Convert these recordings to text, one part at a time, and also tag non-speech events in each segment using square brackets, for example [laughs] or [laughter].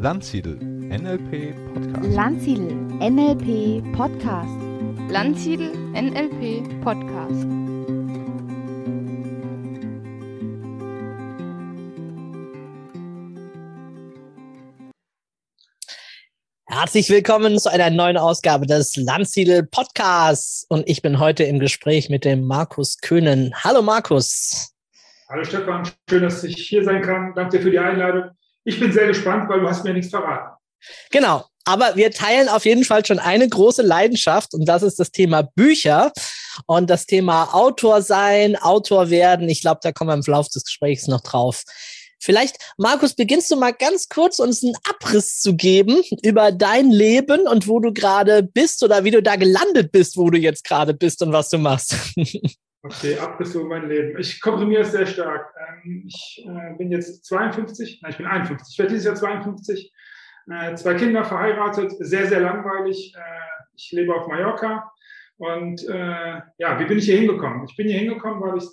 Landsiedel NLP Podcast. Landsiedel NLP Podcast. Landsiedel NLP Podcast. Herzlich willkommen zu einer neuen Ausgabe des Landsiedel Podcasts. Und ich bin heute im Gespräch mit dem Markus Köhnen. Hallo Markus. Hallo Stefan, schön, dass ich hier sein kann. Danke dir für die Einladung. Ich bin sehr gespannt, weil du hast mir nichts verraten. Genau, aber wir teilen auf jeden Fall schon eine große Leidenschaft und das ist das Thema Bücher und das Thema Autor sein, Autor werden. Ich glaube, da kommen wir im Verlauf des Gesprächs noch drauf. Vielleicht, Markus, beginnst du mal ganz kurz uns einen Abriss zu geben über dein Leben und wo du gerade bist oder wie du da gelandet bist, wo du jetzt gerade bist und was du machst. [laughs] Okay, Abriss über mein Leben. Ich komprimiere es sehr stark. Ähm, ich äh, bin jetzt 52, nein, ich bin 51. Ich werde dieses Jahr 52. Äh, zwei Kinder verheiratet, sehr, sehr langweilig. Äh, ich lebe auf Mallorca. Und ja, wie bin ich hier hingekommen? Ich bin hier hingekommen, weil ich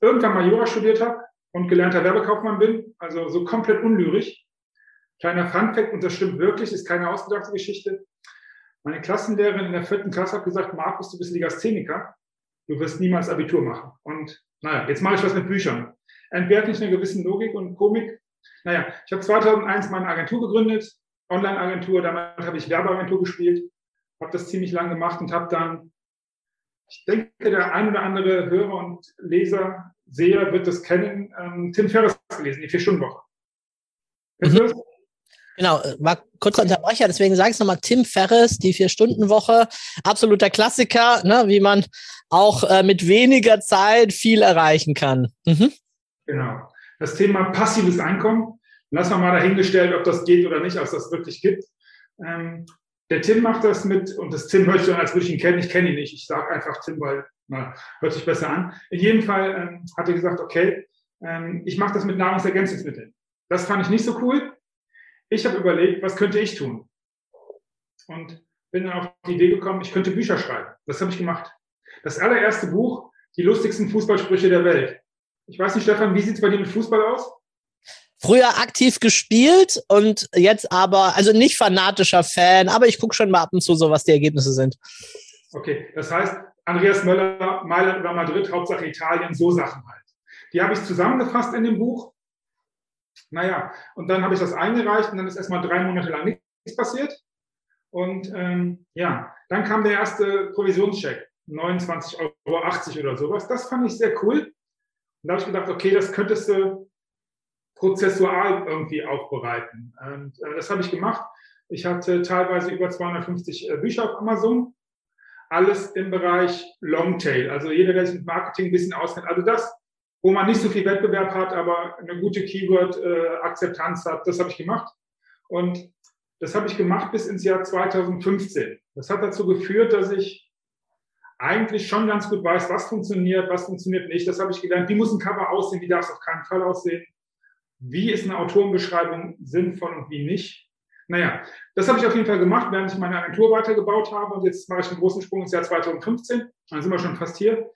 irgendwann mal Jura studiert habe und gelernter Werbekaufmann bin, also so komplett unlyrisch. Kleiner Funfact, und das stimmt wirklich, ist keine ausgedachte Geschichte. Meine Klassenlehrerin in der vierten Klasse hat gesagt, Markus, du bist Legastheniker du wirst niemals Abitur machen. Und naja, jetzt mache ich was mit Büchern. Entbehrt nicht einer gewissen Logik und Komik. Naja, ich habe 2001 meine Agentur gegründet, Online-Agentur, damals habe ich Werbeagentur gespielt, habe das ziemlich lang gemacht und habe dann, ich denke, der ein oder andere Hörer und Leser, Seher wird das kennen, ähm, Tim Ferriss gelesen, die Vier-Stunden-Woche. Mhm. Genau, äh, war kurzer Unterbrecher, deswegen sage ich nochmal, Tim Ferriss, die Vier-Stunden-Woche, absoluter Klassiker, ne, wie man auch äh, mit weniger Zeit viel erreichen kann. Mhm. Genau. Das Thema passives Einkommen, lassen wir mal dahingestellt, ob das geht oder nicht, ob es das wirklich gibt. Ähm, der Tim macht das mit, und das Tim hört sich an, als würde ich ihn kennen. Ich kenne ihn nicht. Ich sage einfach Tim, weil na, hört sich besser an. In jedem Fall ähm, hat er gesagt, okay, ähm, ich mache das mit Nahrungsergänzungsmitteln. Das fand ich nicht so cool. Ich habe überlegt, was könnte ich tun? Und bin dann auf die Idee gekommen, ich könnte Bücher schreiben. Das habe ich gemacht. Das allererste Buch, die lustigsten Fußballsprüche der Welt. Ich weiß nicht, Stefan, wie sieht es bei dir mit Fußball aus? Früher aktiv gespielt und jetzt aber, also nicht fanatischer Fan, aber ich gucke schon mal ab und zu so, was die Ergebnisse sind. Okay, das heißt, Andreas Möller, Mailand oder Madrid, Hauptsache Italien, so Sachen halt. Die habe ich zusammengefasst in dem Buch naja, und dann habe ich das eingereicht und dann ist erstmal drei Monate lang nichts passiert. Und ähm, ja, dann kam der erste Provisionscheck, 29,80 Euro oder sowas. Das fand ich sehr cool. Und da habe ich gedacht, okay, das könntest du prozessual irgendwie aufbereiten. Und äh, das habe ich gemacht. Ich hatte teilweise über 250 äh, Bücher auf Amazon. Alles im Bereich Longtail. Also jeder, der sich mit Marketing ein bisschen auskennt. Also das, wo man nicht so viel Wettbewerb hat, aber eine gute Keyword-Akzeptanz hat. Das habe ich gemacht. Und das habe ich gemacht bis ins Jahr 2015. Das hat dazu geführt, dass ich eigentlich schon ganz gut weiß, was funktioniert, was funktioniert nicht. Das habe ich gelernt. Wie muss ein Cover aussehen? Wie darf es auf keinen Fall aussehen? Wie ist eine Autorenbeschreibung sinnvoll und wie nicht? Naja, das habe ich auf jeden Fall gemacht, während ich meine Agentur weitergebaut habe. Und jetzt mache ich einen großen Sprung ins Jahr 2015. Dann sind wir schon fast hier.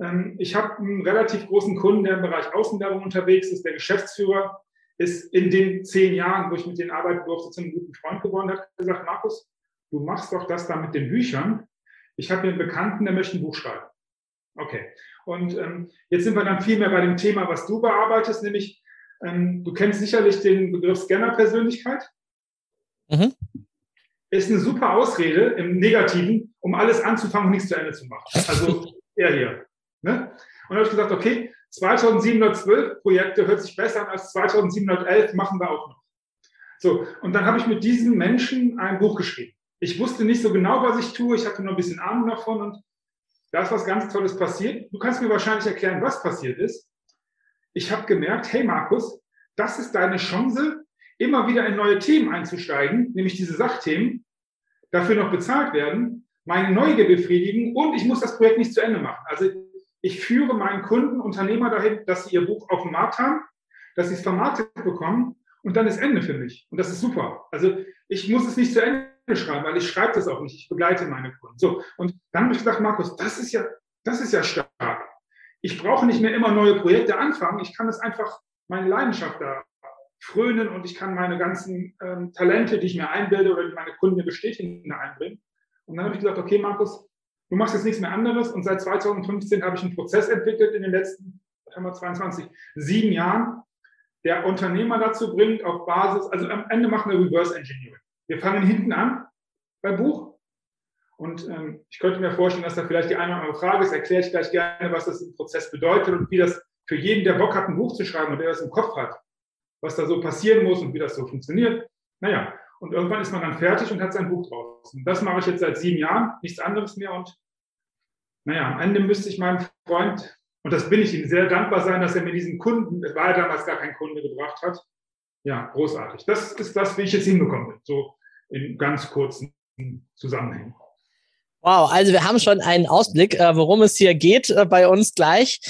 Ähm, ich habe einen relativ großen Kunden, der im Bereich Außenwerbung unterwegs ist. Der Geschäftsführer ist in den zehn Jahren, wo ich mit denen arbeiten durfte, zu einem guten Freund geworden, hat gesagt, Markus, du machst doch das da mit den Büchern. Ich habe hier einen Bekannten, der möchte ein Buch schreiben. Okay. Und ähm, jetzt sind wir dann viel mehr bei dem Thema, was du bearbeitest, nämlich ähm, du kennst sicherlich den Begriff Scanner-Persönlichkeit. Mhm. Ist eine super Ausrede im Negativen, um alles anzufangen und nichts zu Ende zu machen. Also er hier. Ne? Und dann habe ich gesagt, okay, 2712 Projekte hört sich besser an als 2711, machen wir auch noch. So, und dann habe ich mit diesen Menschen ein Buch geschrieben. Ich wusste nicht so genau, was ich tue, ich hatte nur ein bisschen Ahnung davon und da ist was ganz Tolles passiert. Du kannst mir wahrscheinlich erklären, was passiert ist. Ich habe gemerkt, hey Markus, das ist deine Chance, immer wieder in neue Themen einzusteigen, nämlich diese Sachthemen, dafür noch bezahlt werden, meine Neugier befriedigen und ich muss das Projekt nicht zu Ende machen. Also ich führe meinen Kunden, Unternehmer dahin, dass sie ihr Buch auf dem Markt haben, dass sie es vermarktet bekommen und dann ist Ende für mich. Und das ist super. Also ich muss es nicht zu Ende schreiben, weil ich schreibe das auch nicht. Ich begleite meine Kunden. So. Und dann habe ich gesagt, Markus, das ist ja, das ist ja stark. Ich brauche nicht mehr immer neue Projekte anfangen. Ich kann es einfach meine Leidenschaft da frönen und ich kann meine ganzen ähm, Talente, die ich mir einbilde oder die meine Kunden mir bestätigen, einbringen. Und dann habe ich gesagt, okay, Markus, du machst jetzt nichts mehr anderes. Und seit 2015 habe ich einen Prozess entwickelt in den letzten, haben wir 22, sieben Jahren, der Unternehmer dazu bringt, auf Basis, also am Ende machen wir Reverse Engineering. Wir fangen hinten an beim Buch. Und ähm, ich könnte mir vorstellen, dass da vielleicht die eine oder andere Frage ist. Erkläre ich gleich gerne, was das im Prozess bedeutet und wie das für jeden, der Bock hat, ein Buch zu schreiben und der das im Kopf hat, was da so passieren muss und wie das so funktioniert. Naja, und irgendwann ist man dann fertig und hat sein Buch draußen. Das mache ich jetzt seit sieben Jahren, nichts anderes mehr. Und naja, am Ende müsste ich meinem Freund, und das bin ich ihm sehr dankbar sein, dass er mir diesen Kunden, es war ja damals gar kein Kunde, gebracht hat. Ja, großartig. Das ist das, wie ich jetzt hinbekomme, so in ganz kurzen Zusammenhängen. Wow, also wir haben schon einen Ausblick, äh, worum es hier geht äh, bei uns gleich.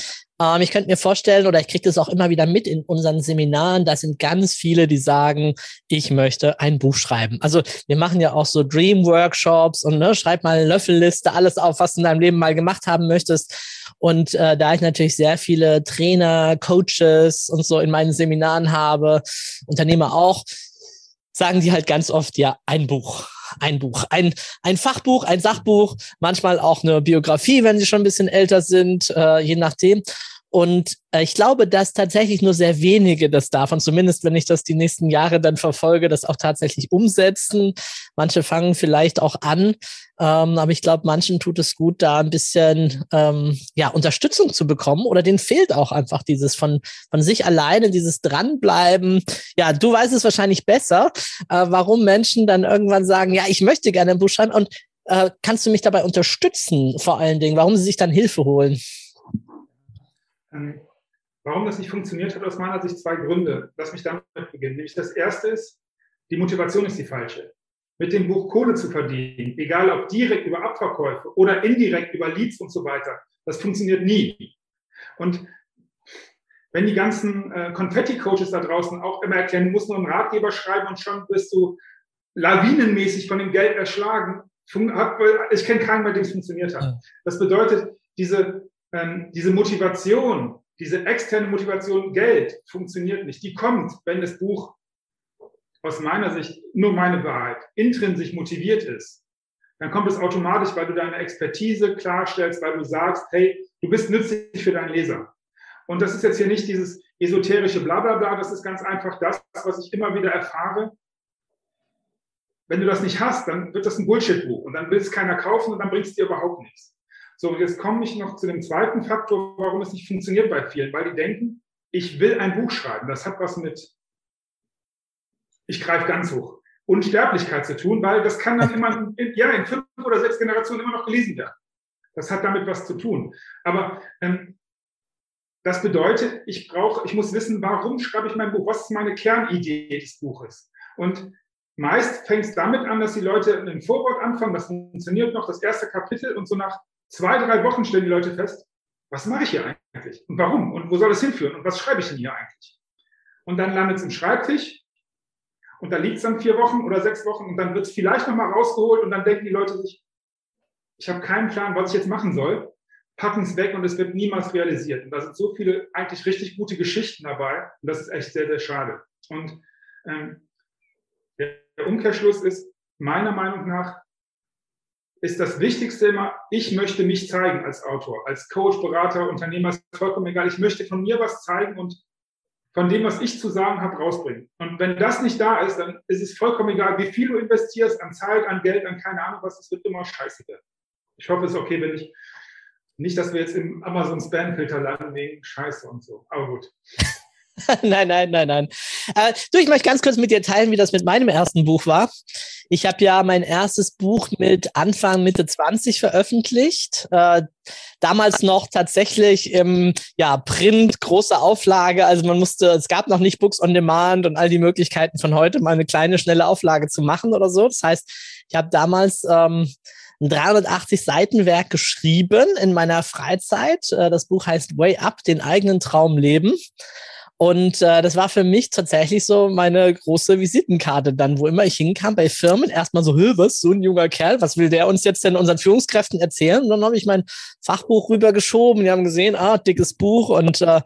Ähm, ich könnte mir vorstellen, oder ich kriege das auch immer wieder mit in unseren Seminaren, da sind ganz viele, die sagen, ich möchte ein Buch schreiben. Also wir machen ja auch so Dream-Workshops und ne, schreib mal eine Löffelliste, alles auf, was du in deinem Leben mal gemacht haben möchtest. Und äh, da ich natürlich sehr viele Trainer, Coaches und so in meinen Seminaren habe, Unternehmer auch, sagen die halt ganz oft, ja, ein Buch ein Buch, ein, ein Fachbuch, ein Sachbuch, manchmal auch eine Biografie, wenn sie schon ein bisschen älter sind, äh, je nachdem. Und äh, ich glaube, dass tatsächlich nur sehr wenige das davon, zumindest wenn ich das die nächsten Jahre dann verfolge, das auch tatsächlich umsetzen. Manche fangen vielleicht auch an, ähm, aber ich glaube, manchen tut es gut, da ein bisschen ähm, ja, Unterstützung zu bekommen oder denen fehlt auch einfach dieses von, von sich alleine, dieses Dranbleiben. Ja, du weißt es wahrscheinlich besser, äh, warum Menschen dann irgendwann sagen, ja, ich möchte gerne ein Buch schreiben und äh, kannst du mich dabei unterstützen, vor allen Dingen, warum sie sich dann Hilfe holen? Ähm, warum das nicht funktioniert, hat aus meiner Sicht zwei Gründe. Lass mich damit beginnen. Nämlich das erste ist, die Motivation ist die falsche. Mit dem Buch Kohle zu verdienen, egal ob direkt über Abverkäufe oder indirekt über Leads und so weiter, das funktioniert nie. Und wenn die ganzen äh, Konfetti-Coaches da draußen auch immer erkennen, du musst nur einen Ratgeber schreiben und schon bist du lawinenmäßig von dem Geld erschlagen. Ich kenne keinen, bei dem es funktioniert hat. Das bedeutet, diese ähm, diese Motivation, diese externe Motivation Geld funktioniert nicht. Die kommt, wenn das Buch aus meiner Sicht, nur meine Wahrheit, intrinsisch motiviert ist. Dann kommt es automatisch, weil du deine Expertise klarstellst, weil du sagst, hey, du bist nützlich für deinen Leser. Und das ist jetzt hier nicht dieses esoterische Blablabla, das ist ganz einfach das, was ich immer wieder erfahre. Wenn du das nicht hast, dann wird das ein Bullshit-Buch und dann will es keiner kaufen und dann bringt es dir überhaupt nichts. So, jetzt komme ich noch zu dem zweiten Faktor, warum es nicht funktioniert bei vielen, weil die denken, ich will ein Buch schreiben. Das hat was mit, ich greife ganz hoch, Unsterblichkeit zu tun, weil das kann dann immer, in, ja, in fünf oder sechs Generationen immer noch gelesen werden. Das hat damit was zu tun. Aber ähm, das bedeutet, ich brauche, ich muss wissen, warum schreibe ich mein Buch? Was ist meine Kernidee des Buches? Und meist fängt es damit an, dass die Leute ein Vorwort anfangen, das funktioniert noch, das erste Kapitel und so nach zwei, drei Wochen stellen die Leute fest, was mache ich hier eigentlich? Und warum? Und wo soll es hinführen? Und was schreibe ich denn hier eigentlich? Und dann landet es im Schreibtisch und da liegt es dann vier Wochen oder sechs Wochen und dann wird es vielleicht nochmal rausgeholt und dann denken die Leute sich, ich habe keinen Plan, was ich jetzt machen soll, packen es weg und es wird niemals realisiert. Und da sind so viele eigentlich richtig gute Geschichten dabei und das ist echt sehr, sehr schade. Und ähm, der Umkehrschluss ist meiner Meinung nach, ist das Wichtigste immer, ich möchte mich zeigen als Autor, als Coach, Berater, Unternehmer, ist vollkommen egal. Ich möchte von mir was zeigen und von dem, was ich zu sagen habe, rausbringen. Und wenn das nicht da ist, dann ist es vollkommen egal, wie viel du investierst an Zeit, an Geld, an keine Ahnung was, es wird immer scheiße werden. Ich hoffe, es ist okay, wenn ich nicht, dass wir jetzt im Amazon Spam-Filter landen wegen Scheiße und so. Aber gut. [laughs] nein, nein, nein, nein. Äh, du, ich möchte ganz kurz mit dir teilen, wie das mit meinem ersten Buch war. Ich habe ja mein erstes Buch mit Anfang, Mitte 20 veröffentlicht. Äh, damals noch tatsächlich im ja, Print, große Auflage. Also man musste, es gab noch nicht Books on Demand und all die Möglichkeiten von heute, mal eine kleine, schnelle Auflage zu machen oder so. Das heißt, ich habe damals ähm, ein 380 Seiten Werk geschrieben in meiner Freizeit. Äh, das Buch heißt Way Up, den eigenen Traum leben. Und äh, das war für mich tatsächlich so meine große Visitenkarte dann, wo immer ich hinkam bei Firmen, erstmal so, was, so ein junger Kerl, was will der uns jetzt denn unseren Führungskräften erzählen? Und dann habe ich mein Fachbuch rübergeschoben, die haben gesehen, ah, dickes Buch. Und äh,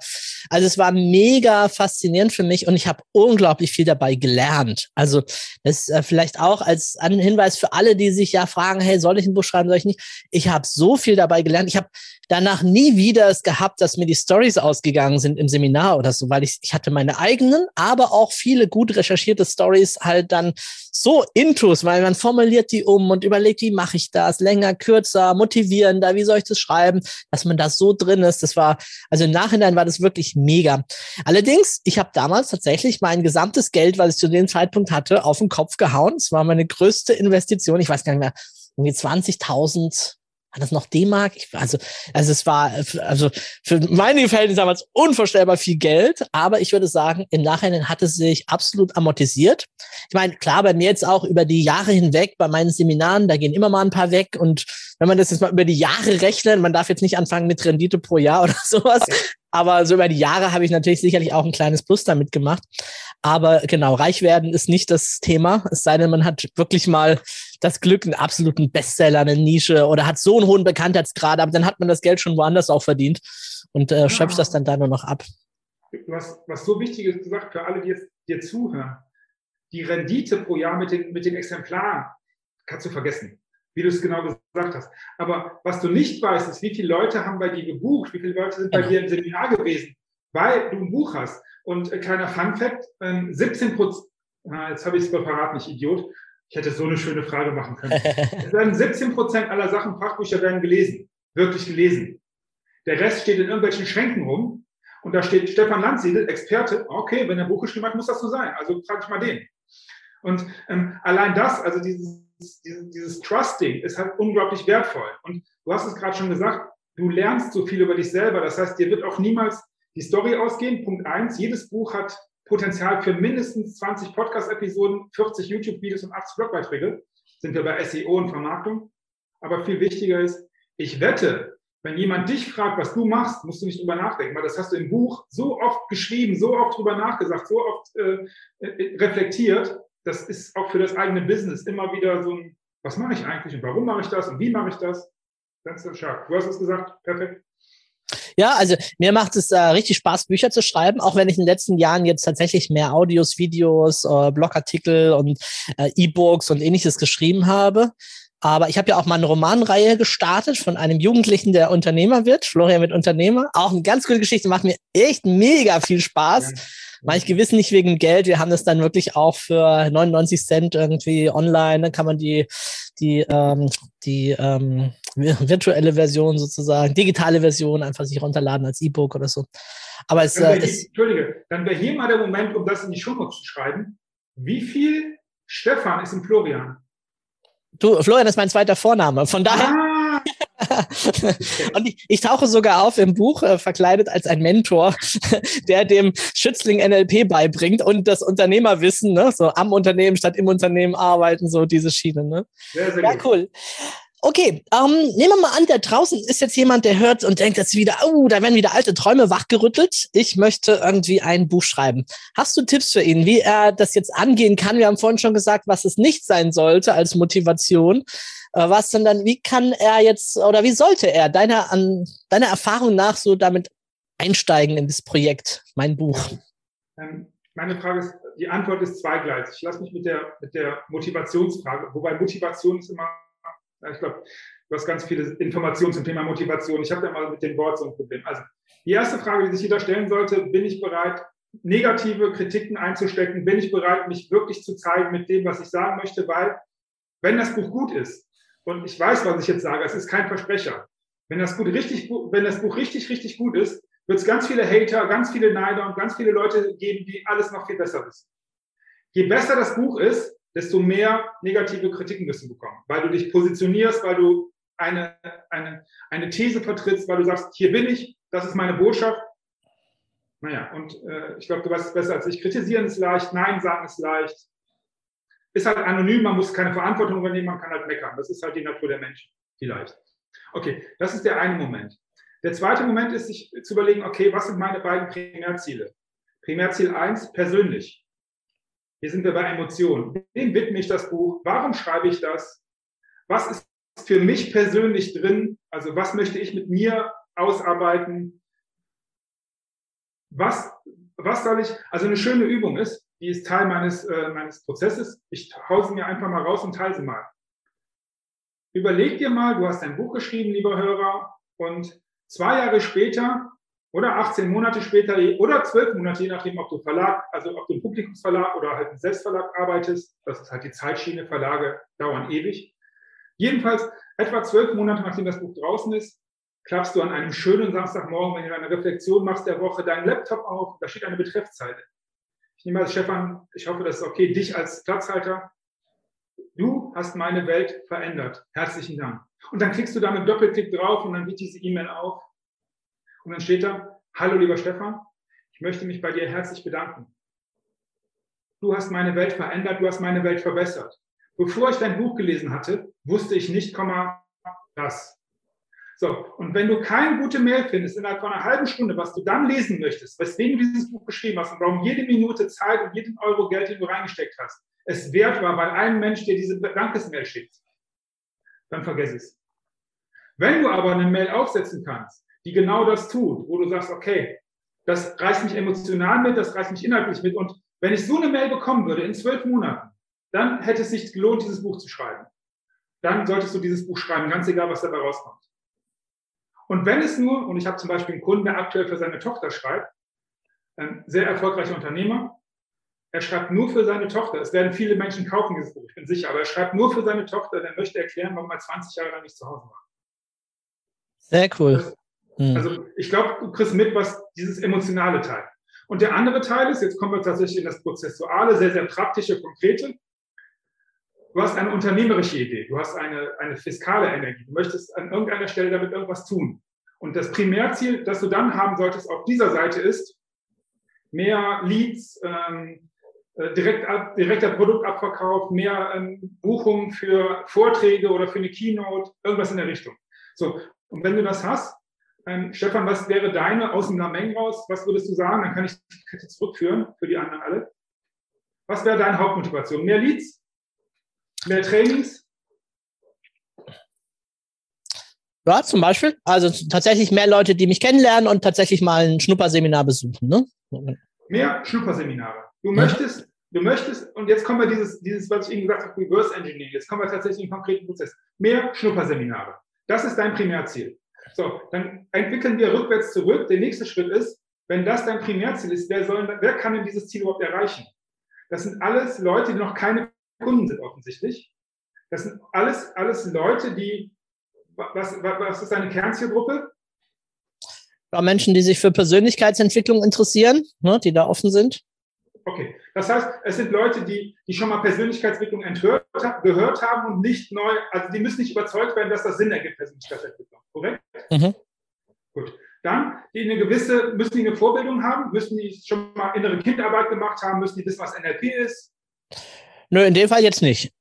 also es war mega faszinierend für mich und ich habe unglaublich viel dabei gelernt. Also das äh, vielleicht auch als ein Hinweis für alle, die sich ja fragen, hey, soll ich ein Buch schreiben, soll ich nicht? Ich habe so viel dabei gelernt. Ich habe danach nie wieder es gehabt, dass mir die Stories ausgegangen sind im Seminar oder so, weil ich, ich hatte meine eigenen, aber auch viele gut recherchierte Stories halt dann so intus, weil man formuliert die um und überlegt, wie mache ich das, länger, kürzer, motivierender, wie soll ich das schreiben, dass man da so drin ist. Das war, also im Nachhinein war das wirklich mega. Allerdings, ich habe damals tatsächlich mein gesamtes Geld, was ich zu dem Zeitpunkt hatte, auf den Kopf gehauen. Es war meine größte Investition. Ich weiß gar nicht mehr, irgendwie 20.000 war das noch D-Mark? Also, also es war, also für meine Verhältnisse damals unvorstellbar viel Geld, aber ich würde sagen, im Nachhinein hat es sich absolut amortisiert. Ich meine, klar, bei mir jetzt auch über die Jahre hinweg, bei meinen Seminaren, da gehen immer mal ein paar weg und wenn man das jetzt mal über die Jahre rechnet, man darf jetzt nicht anfangen mit Rendite pro Jahr oder [laughs] sowas, aber so über die Jahre habe ich natürlich sicherlich auch ein kleines Plus damit gemacht. Aber genau, reich werden ist nicht das Thema, es sei denn, man hat wirklich mal das Glück, einen absoluten Bestseller, eine Nische oder hat so einen hohen Bekanntheitsgrad, aber dann hat man das Geld schon woanders auch verdient und äh, schöpft das dann da nur noch ab. Was, was so wichtig ist gesagt für alle, die jetzt dir zuhören, die Rendite pro Jahr mit den, mit den Exemplaren kannst du vergessen, wie du es genau gesagt hast. Aber was du nicht weißt, ist, wie viele Leute haben bei dir gebucht, wie viele Leute sind bei dir im Seminar gewesen, weil du ein Buch hast. Und äh, kleiner Fun Fact, äh, 17 Prozent, ah, jetzt habe ich es verraten, nicht Idiot, ich hätte so eine schöne Frage machen können. [laughs] Es werden 17 Prozent aller Sachen, Fachbücher werden gelesen, wirklich gelesen. Der Rest steht in irgendwelchen Schränken rum und da steht Stefan Landsiedel, Experte. Okay, wenn er ein Buch geschrieben hat, muss das so sein. Also frage ich mal den. Und ähm, allein das, also dieses, dieses, Trusting, ist halt unglaublich wertvoll. Und du hast es gerade schon gesagt, du lernst so viel über dich selber. Das heißt, dir wird auch niemals die Story ausgehen. Punkt eins, jedes Buch hat Potenzial für mindestens 20 Podcast-Episoden, 40 YouTube-Videos und 80 Blogbeiträge. Sind wir bei SEO und Vermarktung. Aber viel wichtiger ist, ich wette, wenn jemand dich fragt, was du machst, musst du nicht drüber nachdenken, weil das hast du im Buch so oft geschrieben, so oft drüber nachgesagt, so oft äh, äh reflektiert. Das ist auch für das eigene Business immer wieder so ein, was mache ich eigentlich und warum mache ich das und wie mache ich das? Ganz stark. Du hast es gesagt, perfekt. Ja, also mir macht es äh, richtig Spaß, Bücher zu schreiben, auch wenn ich in den letzten Jahren jetzt tatsächlich mehr Audios, Videos, äh, Blogartikel und äh, E-Books und ähnliches geschrieben habe. Aber ich habe ja auch mal eine Romanreihe gestartet von einem Jugendlichen, der Unternehmer wird. Florian wird Unternehmer. Auch eine ganz gute Geschichte, macht mir echt mega viel Spaß. Ich gewiss nicht wegen Geld. Wir haben das dann wirklich auch für 99 Cent irgendwie online. Dann kann man die, die, ähm, die ähm, virtuelle Version sozusagen, digitale Version einfach sich runterladen als E-Book oder so. Aber es äh, ist. Entschuldige, dann wäre hier mal der Moment, um das in die Show zu schreiben. Wie viel Stefan ist im Florian? Du, Florian ist mein zweiter Vorname. Von daher. Ah. [laughs] und ich, ich, tauche sogar auf im Buch, äh, verkleidet als ein Mentor, [laughs] der dem Schützling NLP beibringt und das Unternehmerwissen, ne? so am Unternehmen statt im Unternehmen arbeiten, so diese Schiene. Ne? Sehr, sehr ja, gut. cool. Okay, ähm, nehmen wir mal an, da draußen ist jetzt jemand, der hört und denkt jetzt wieder, oh, da werden wieder alte Träume wachgerüttelt. Ich möchte irgendwie ein Buch schreiben. Hast du Tipps für ihn, wie er das jetzt angehen kann? Wir haben vorhin schon gesagt, was es nicht sein sollte als Motivation. Äh, was denn dann, wie kann er jetzt oder wie sollte er deiner, an, deiner Erfahrung nach so damit einsteigen in das Projekt, mein Buch? Ähm, meine Frage ist, die Antwort ist zweigleisig. Ich lasse mich mit der, mit der Motivationsfrage, wobei Motivation ist immer ich glaube, du hast ganz viele Informationen zum Thema Motivation. Ich habe da mal mit dem Wort so ein Problem. Also die erste Frage, die sich jeder stellen sollte, bin ich bereit, negative Kritiken einzustecken? Bin ich bereit, mich wirklich zu zeigen mit dem, was ich sagen möchte? Weil, wenn das Buch gut ist, und ich weiß, was ich jetzt sage, es ist kein Versprecher. Wenn das, gut, richtig, wenn das Buch richtig, richtig gut ist, wird es ganz viele Hater, ganz viele Neider und ganz viele Leute geben, die alles noch viel besser wissen. Je besser das Buch ist, desto mehr negative Kritiken wirst du bekommen, weil du dich positionierst, weil du eine, eine, eine These vertrittst, weil du sagst, hier bin ich, das ist meine Botschaft. Naja, und äh, ich glaube, du weißt es besser als ich. Kritisieren ist leicht, Nein sagen ist leicht. Ist halt anonym, man muss keine Verantwortung übernehmen, man kann halt meckern. Das ist halt die Natur der Menschen, vielleicht. Okay, das ist der eine Moment. Der zweite Moment ist, sich zu überlegen, okay, was sind meine beiden Primärziele? Primärziel 1, persönlich. Hier sind wir bei Emotionen. Wem widme ich das Buch? Warum schreibe ich das? Was ist für mich persönlich drin? Also was möchte ich mit mir ausarbeiten? Was, was soll ich, also eine schöne Übung ist, die ist Teil meines, äh, meines Prozesses. Ich hau sie mir einfach mal raus und teile sie mal. Überleg dir mal, du hast ein Buch geschrieben, lieber Hörer, und zwei Jahre später oder 18 Monate später oder 12 Monate, je nachdem, ob du Verlag, also ob du im Publikumsverlag oder halt im Selbstverlag arbeitest, das ist halt die Zeitschiene, Verlage dauern ewig. Jedenfalls etwa zwölf Monate, nachdem das Buch draußen ist, klappst du an einem schönen Samstagmorgen, wenn du deine Reflexion machst der Woche, deinen Laptop auf, da steht eine Betreffzeile. Ich nehme als Stefan, ich hoffe, das ist okay, dich als Platzhalter. Du hast meine Welt verändert. Herzlichen Dank. Und dann klickst du da mit Doppelklick drauf und dann geht diese E-Mail auf. Und dann steht da, hallo lieber Stefan, ich möchte mich bei dir herzlich bedanken. Du hast meine Welt verändert, du hast meine Welt verbessert. Bevor ich dein Buch gelesen hatte, wusste ich nicht, das. So, und wenn du keine gute Mail findest innerhalb von einer halben Stunde, was du dann lesen möchtest, weswegen du dieses Buch geschrieben hast und warum jede Minute Zeit und jeden Euro Geld, den du reingesteckt hast, es wert war, weil ein Mensch dir diese Dankesmail schickt, dann vergiss es. Wenn du aber eine Mail aufsetzen kannst, die genau das tut, wo du sagst, okay, das reißt mich emotional mit, das reißt mich inhaltlich mit. Und wenn ich so eine Mail bekommen würde in zwölf Monaten, dann hätte es sich gelohnt, dieses Buch zu schreiben. Dann solltest du dieses Buch schreiben, ganz egal, was dabei rauskommt. Und wenn es nur, und ich habe zum Beispiel einen Kunden, der aktuell für seine Tochter schreibt, ein sehr erfolgreicher Unternehmer, er schreibt nur für seine Tochter. Es werden viele Menschen kaufen dieses Buch, ich bin sicher, aber er schreibt nur für seine Tochter, der möchte erklären, warum er 20 Jahre lang nicht zu Hause war. Sehr cool. Hm. Also ich glaube, du kriegst mit, was dieses emotionale Teil. Und der andere Teil ist, jetzt kommen wir tatsächlich in das Prozessuale, sehr, sehr praktische, konkrete. Du hast eine unternehmerische Idee, du hast eine, eine fiskale Energie, du möchtest an irgendeiner Stelle damit irgendwas tun. Und das Primärziel, das du dann haben solltest auf dieser Seite ist, mehr Leads, ähm, äh, direkt, direkter Produktabverkauf, mehr ähm, Buchungen für Vorträge oder für eine Keynote, irgendwas in der Richtung. So, und wenn du das hast, ähm, Stefan, was wäre deine aus dem Lameng raus? Was würdest du sagen? Dann kann ich die Kette zurückführen für die anderen alle. Was wäre deine Hauptmotivation? Mehr Leads? Mehr Trainings? Ja, zum Beispiel. Also tatsächlich mehr Leute, die mich kennenlernen und tatsächlich mal ein Schnupperseminar besuchen. Ne? Mehr Schnupperseminare. Du möchtest, du möchtest, und jetzt kommen wir dieses, dieses, was ich eben gesagt habe, Reverse Engineering. Jetzt kommen wir tatsächlich in den konkreten Prozess. Mehr Schnupperseminare. Das ist dein Primärziel. So, dann entwickeln wir rückwärts zurück. Der nächste Schritt ist, wenn das dein Primärziel ist, wer, soll, wer kann denn dieses Ziel überhaupt erreichen? Das sind alles Leute, die noch keine Kunden sind offensichtlich. Das sind alles, alles Leute, die, was, was ist deine Kernzielgruppe? Ja, Menschen, die sich für Persönlichkeitsentwicklung interessieren, ne, die da offen sind. Okay, das heißt, es sind Leute, die, die schon mal Persönlichkeitsentwicklung enthört, gehört haben und nicht neu, also die müssen nicht überzeugt werden, dass das Sinn ergibt, Persönlichkeitsentwicklung. Korrekt? Mhm. Gut. Dann, die eine gewisse, müssen die eine Vorbildung haben, müssen die schon mal innere Kindarbeit gemacht haben, müssen die wissen, was NLP ist? Nö, in dem Fall jetzt nicht.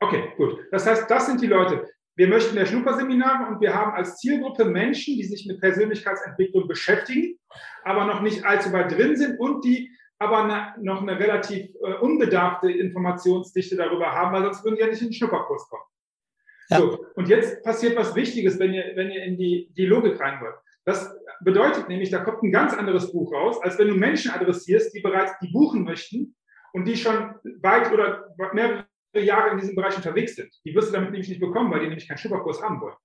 Okay, gut. Das heißt, das sind die Leute. Wir möchten mehr Schnupperseminare und wir haben als Zielgruppe Menschen, die sich mit Persönlichkeitsentwicklung beschäftigen, aber noch nicht allzu weit drin sind und die aber eine, noch eine relativ äh, unbedarfte Informationsdichte darüber haben, weil sonst würden die ja nicht in den Schnupperkurs kommen. Ja. So, und jetzt passiert was Wichtiges, wenn ihr, wenn ihr in die, die Logik rein wollt. Das bedeutet nämlich, da kommt ein ganz anderes Buch raus, als wenn du Menschen adressierst, die bereits die buchen möchten und die schon weit oder mehrere Jahre in diesem Bereich unterwegs sind. Die wirst du damit nämlich nicht bekommen, weil die nämlich keinen Schnupperkurs haben wollen.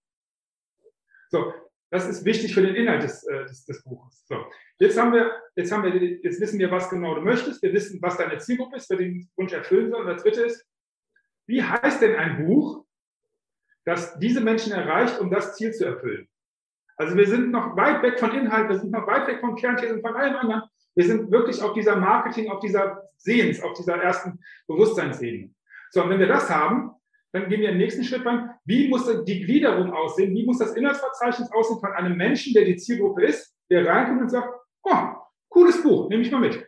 So, das ist wichtig für den Inhalt des, äh, des, des Buches. So, jetzt haben wir, jetzt haben wir, jetzt wissen wir, was genau du möchtest. Wir wissen, was deine Zielgruppe ist, wer den Wunsch erfüllen soll. Und das dritte ist, wie heißt denn ein Buch, das diese Menschen erreicht, um das Ziel zu erfüllen? Also wir sind noch weit weg von Inhalt, wir sind noch weit weg von Kernthesen, von allem anderen. Wir sind wirklich auf dieser Marketing, auf dieser Sehens, auf dieser ersten Bewusstseinsebene. So, und wenn wir das haben, dann gehen wir im nächsten Schritt rein. Wie muss die Gliederung aussehen? Wie muss das Inhaltsverzeichnis aussehen von einem Menschen, der die Zielgruppe ist, der reinkommt und sagt, oh, cooles Buch, nehme ich mal mit.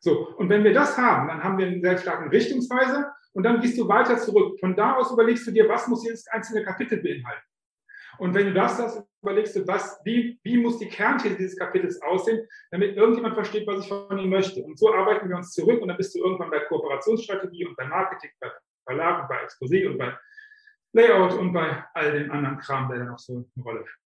So, und wenn wir das haben, dann haben wir einen sehr starken Richtungsweiser und dann gehst du weiter zurück. Von da aus überlegst du dir, was muss jedes einzelne Kapitel beinhalten. Und wenn du das hast, überlegst du, was, wie, wie muss die Kernthese dieses Kapitels aussehen, damit irgendjemand versteht, was ich von ihm möchte. Und so arbeiten wir uns zurück und dann bist du irgendwann bei Kooperationsstrategie und bei Marketing, bei Verlag und bei Exposé und bei Layout und bei all dem anderen Kram, der dann auch so eine Rolle spielt.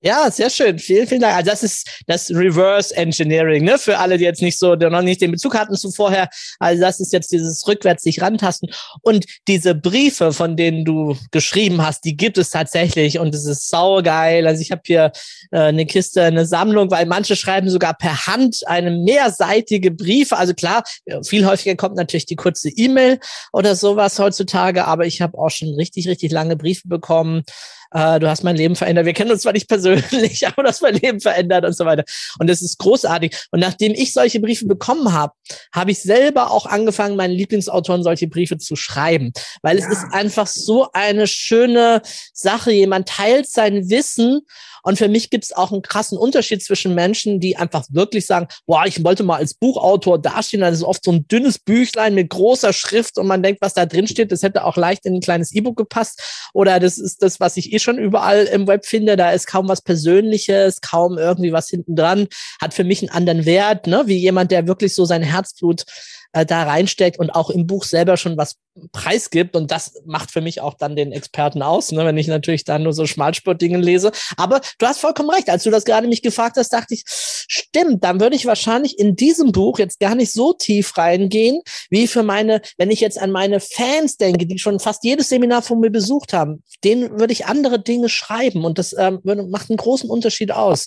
Ja, sehr schön. Vielen, vielen Dank. Also das ist das Reverse Engineering, ne? Für alle, die jetzt nicht so, die noch nicht den Bezug hatten zu vorher. Also das ist jetzt dieses rückwärts sich rantasten. Und diese Briefe, von denen du geschrieben hast, die gibt es tatsächlich und es ist saugeil. Also ich habe hier äh, eine Kiste, eine Sammlung, weil manche schreiben sogar per Hand eine mehrseitige Briefe. Also klar, viel häufiger kommt natürlich die kurze E-Mail oder sowas heutzutage, aber ich habe auch schon richtig, richtig lange Briefe bekommen äh, du hast mein Leben verändert. Wir kennen uns zwar nicht persönlich, [laughs] aber du hast mein Leben verändert und so weiter. Und das ist großartig. Und nachdem ich solche Briefe bekommen habe, habe ich selber auch angefangen, meinen Lieblingsautoren solche Briefe zu schreiben. Weil ja. es ist einfach so eine schöne Sache. Jemand teilt sein Wissen und für mich gibt es auch einen krassen Unterschied zwischen Menschen, die einfach wirklich sagen, boah, ich wollte mal als Buchautor dastehen. Das ist oft so ein dünnes Büchlein mit großer Schrift und man denkt, was da drin steht, das hätte auch leicht in ein kleines E-Book gepasst. Oder das ist das, was ich eh schon überall im Web finde. Da ist kaum was Persönliches, kaum irgendwie was hinten dran. Hat für mich einen anderen Wert, ne? wie jemand, der wirklich so sein Herzblut äh, da reinsteckt und auch im Buch selber schon was preisgibt. Und das macht für mich auch dann den Experten aus, ne, wenn ich natürlich dann nur so Schmalspurtdingen lese. Aber du hast vollkommen recht. Als du das gerade mich gefragt hast, dachte ich, stimmt, dann würde ich wahrscheinlich in diesem Buch jetzt gar nicht so tief reingehen, wie für meine, wenn ich jetzt an meine Fans denke, die schon fast jedes Seminar von mir besucht haben, denen würde ich andere Dinge schreiben. Und das ähm, macht einen großen Unterschied aus.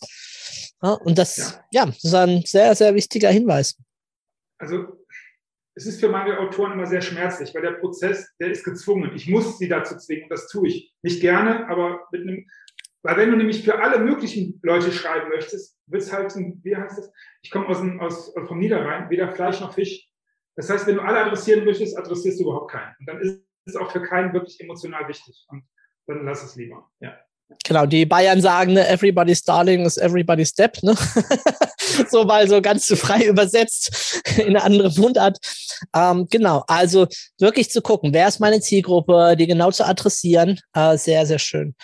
Ja, und das, ja. ja, das ist ein sehr, sehr wichtiger Hinweis. Also es ist für meine Autoren immer sehr schmerzlich, weil der Prozess, der ist gezwungen. Ich muss sie dazu zwingen. Das tue ich nicht gerne, aber mit einem, weil wenn du nämlich für alle möglichen Leute schreiben möchtest, wird es halt, ein, wie heißt das? Ich komme aus, aus, vom Niederrhein, weder Fleisch noch Fisch. Das heißt, wenn du alle adressieren möchtest, adressierst du überhaupt keinen. Und dann ist es auch für keinen wirklich emotional wichtig. Und dann lass es lieber. Ja. Genau, die Bayern sagen, ne, everybody's darling is everybody's step, ne? [laughs] so mal so ganz frei übersetzt [laughs] in eine andere Mundart. Ähm, genau, also wirklich zu gucken, wer ist meine Zielgruppe, die genau zu adressieren, äh, sehr, sehr schön.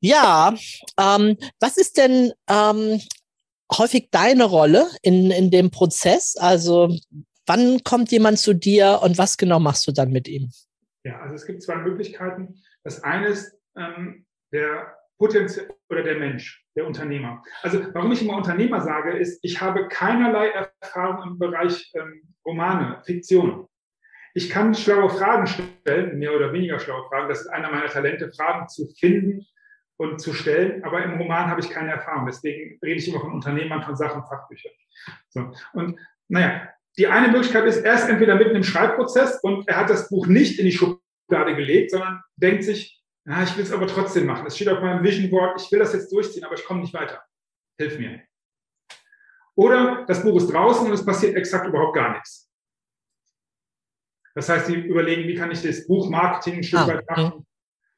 Ja, ähm, was ist denn ähm, häufig deine Rolle in, in dem Prozess? Also wann kommt jemand zu dir und was genau machst du dann mit ihm? Ja, also es gibt zwei Möglichkeiten. Das eine ist, ähm, der Potenzial oder der Mensch, der Unternehmer. Also warum ich immer Unternehmer sage, ist, ich habe keinerlei Erfahrung im Bereich ähm, Romane, Fiktion. Ich kann schlaue Fragen stellen, mehr oder weniger schlaue Fragen. Das ist einer meiner Talente, Fragen zu finden und zu stellen. Aber im Roman habe ich keine Erfahrung. Deswegen rede ich immer von Unternehmern, von Sachen, Fachbüchern. So. Und naja, die eine Möglichkeit ist, er ist entweder mitten im Schreibprozess und er hat das Buch nicht in die Schublade gelegt, sondern denkt sich, ja, ich will es aber trotzdem machen. Es steht auf meinem Vision Board, ich will das jetzt durchziehen, aber ich komme nicht weiter. Hilf mir. Oder das Buch ist draußen und es passiert exakt überhaupt gar nichts. Das heißt, sie überlegen, wie kann ich das Buchmarketing ein Stück ah, weit machen.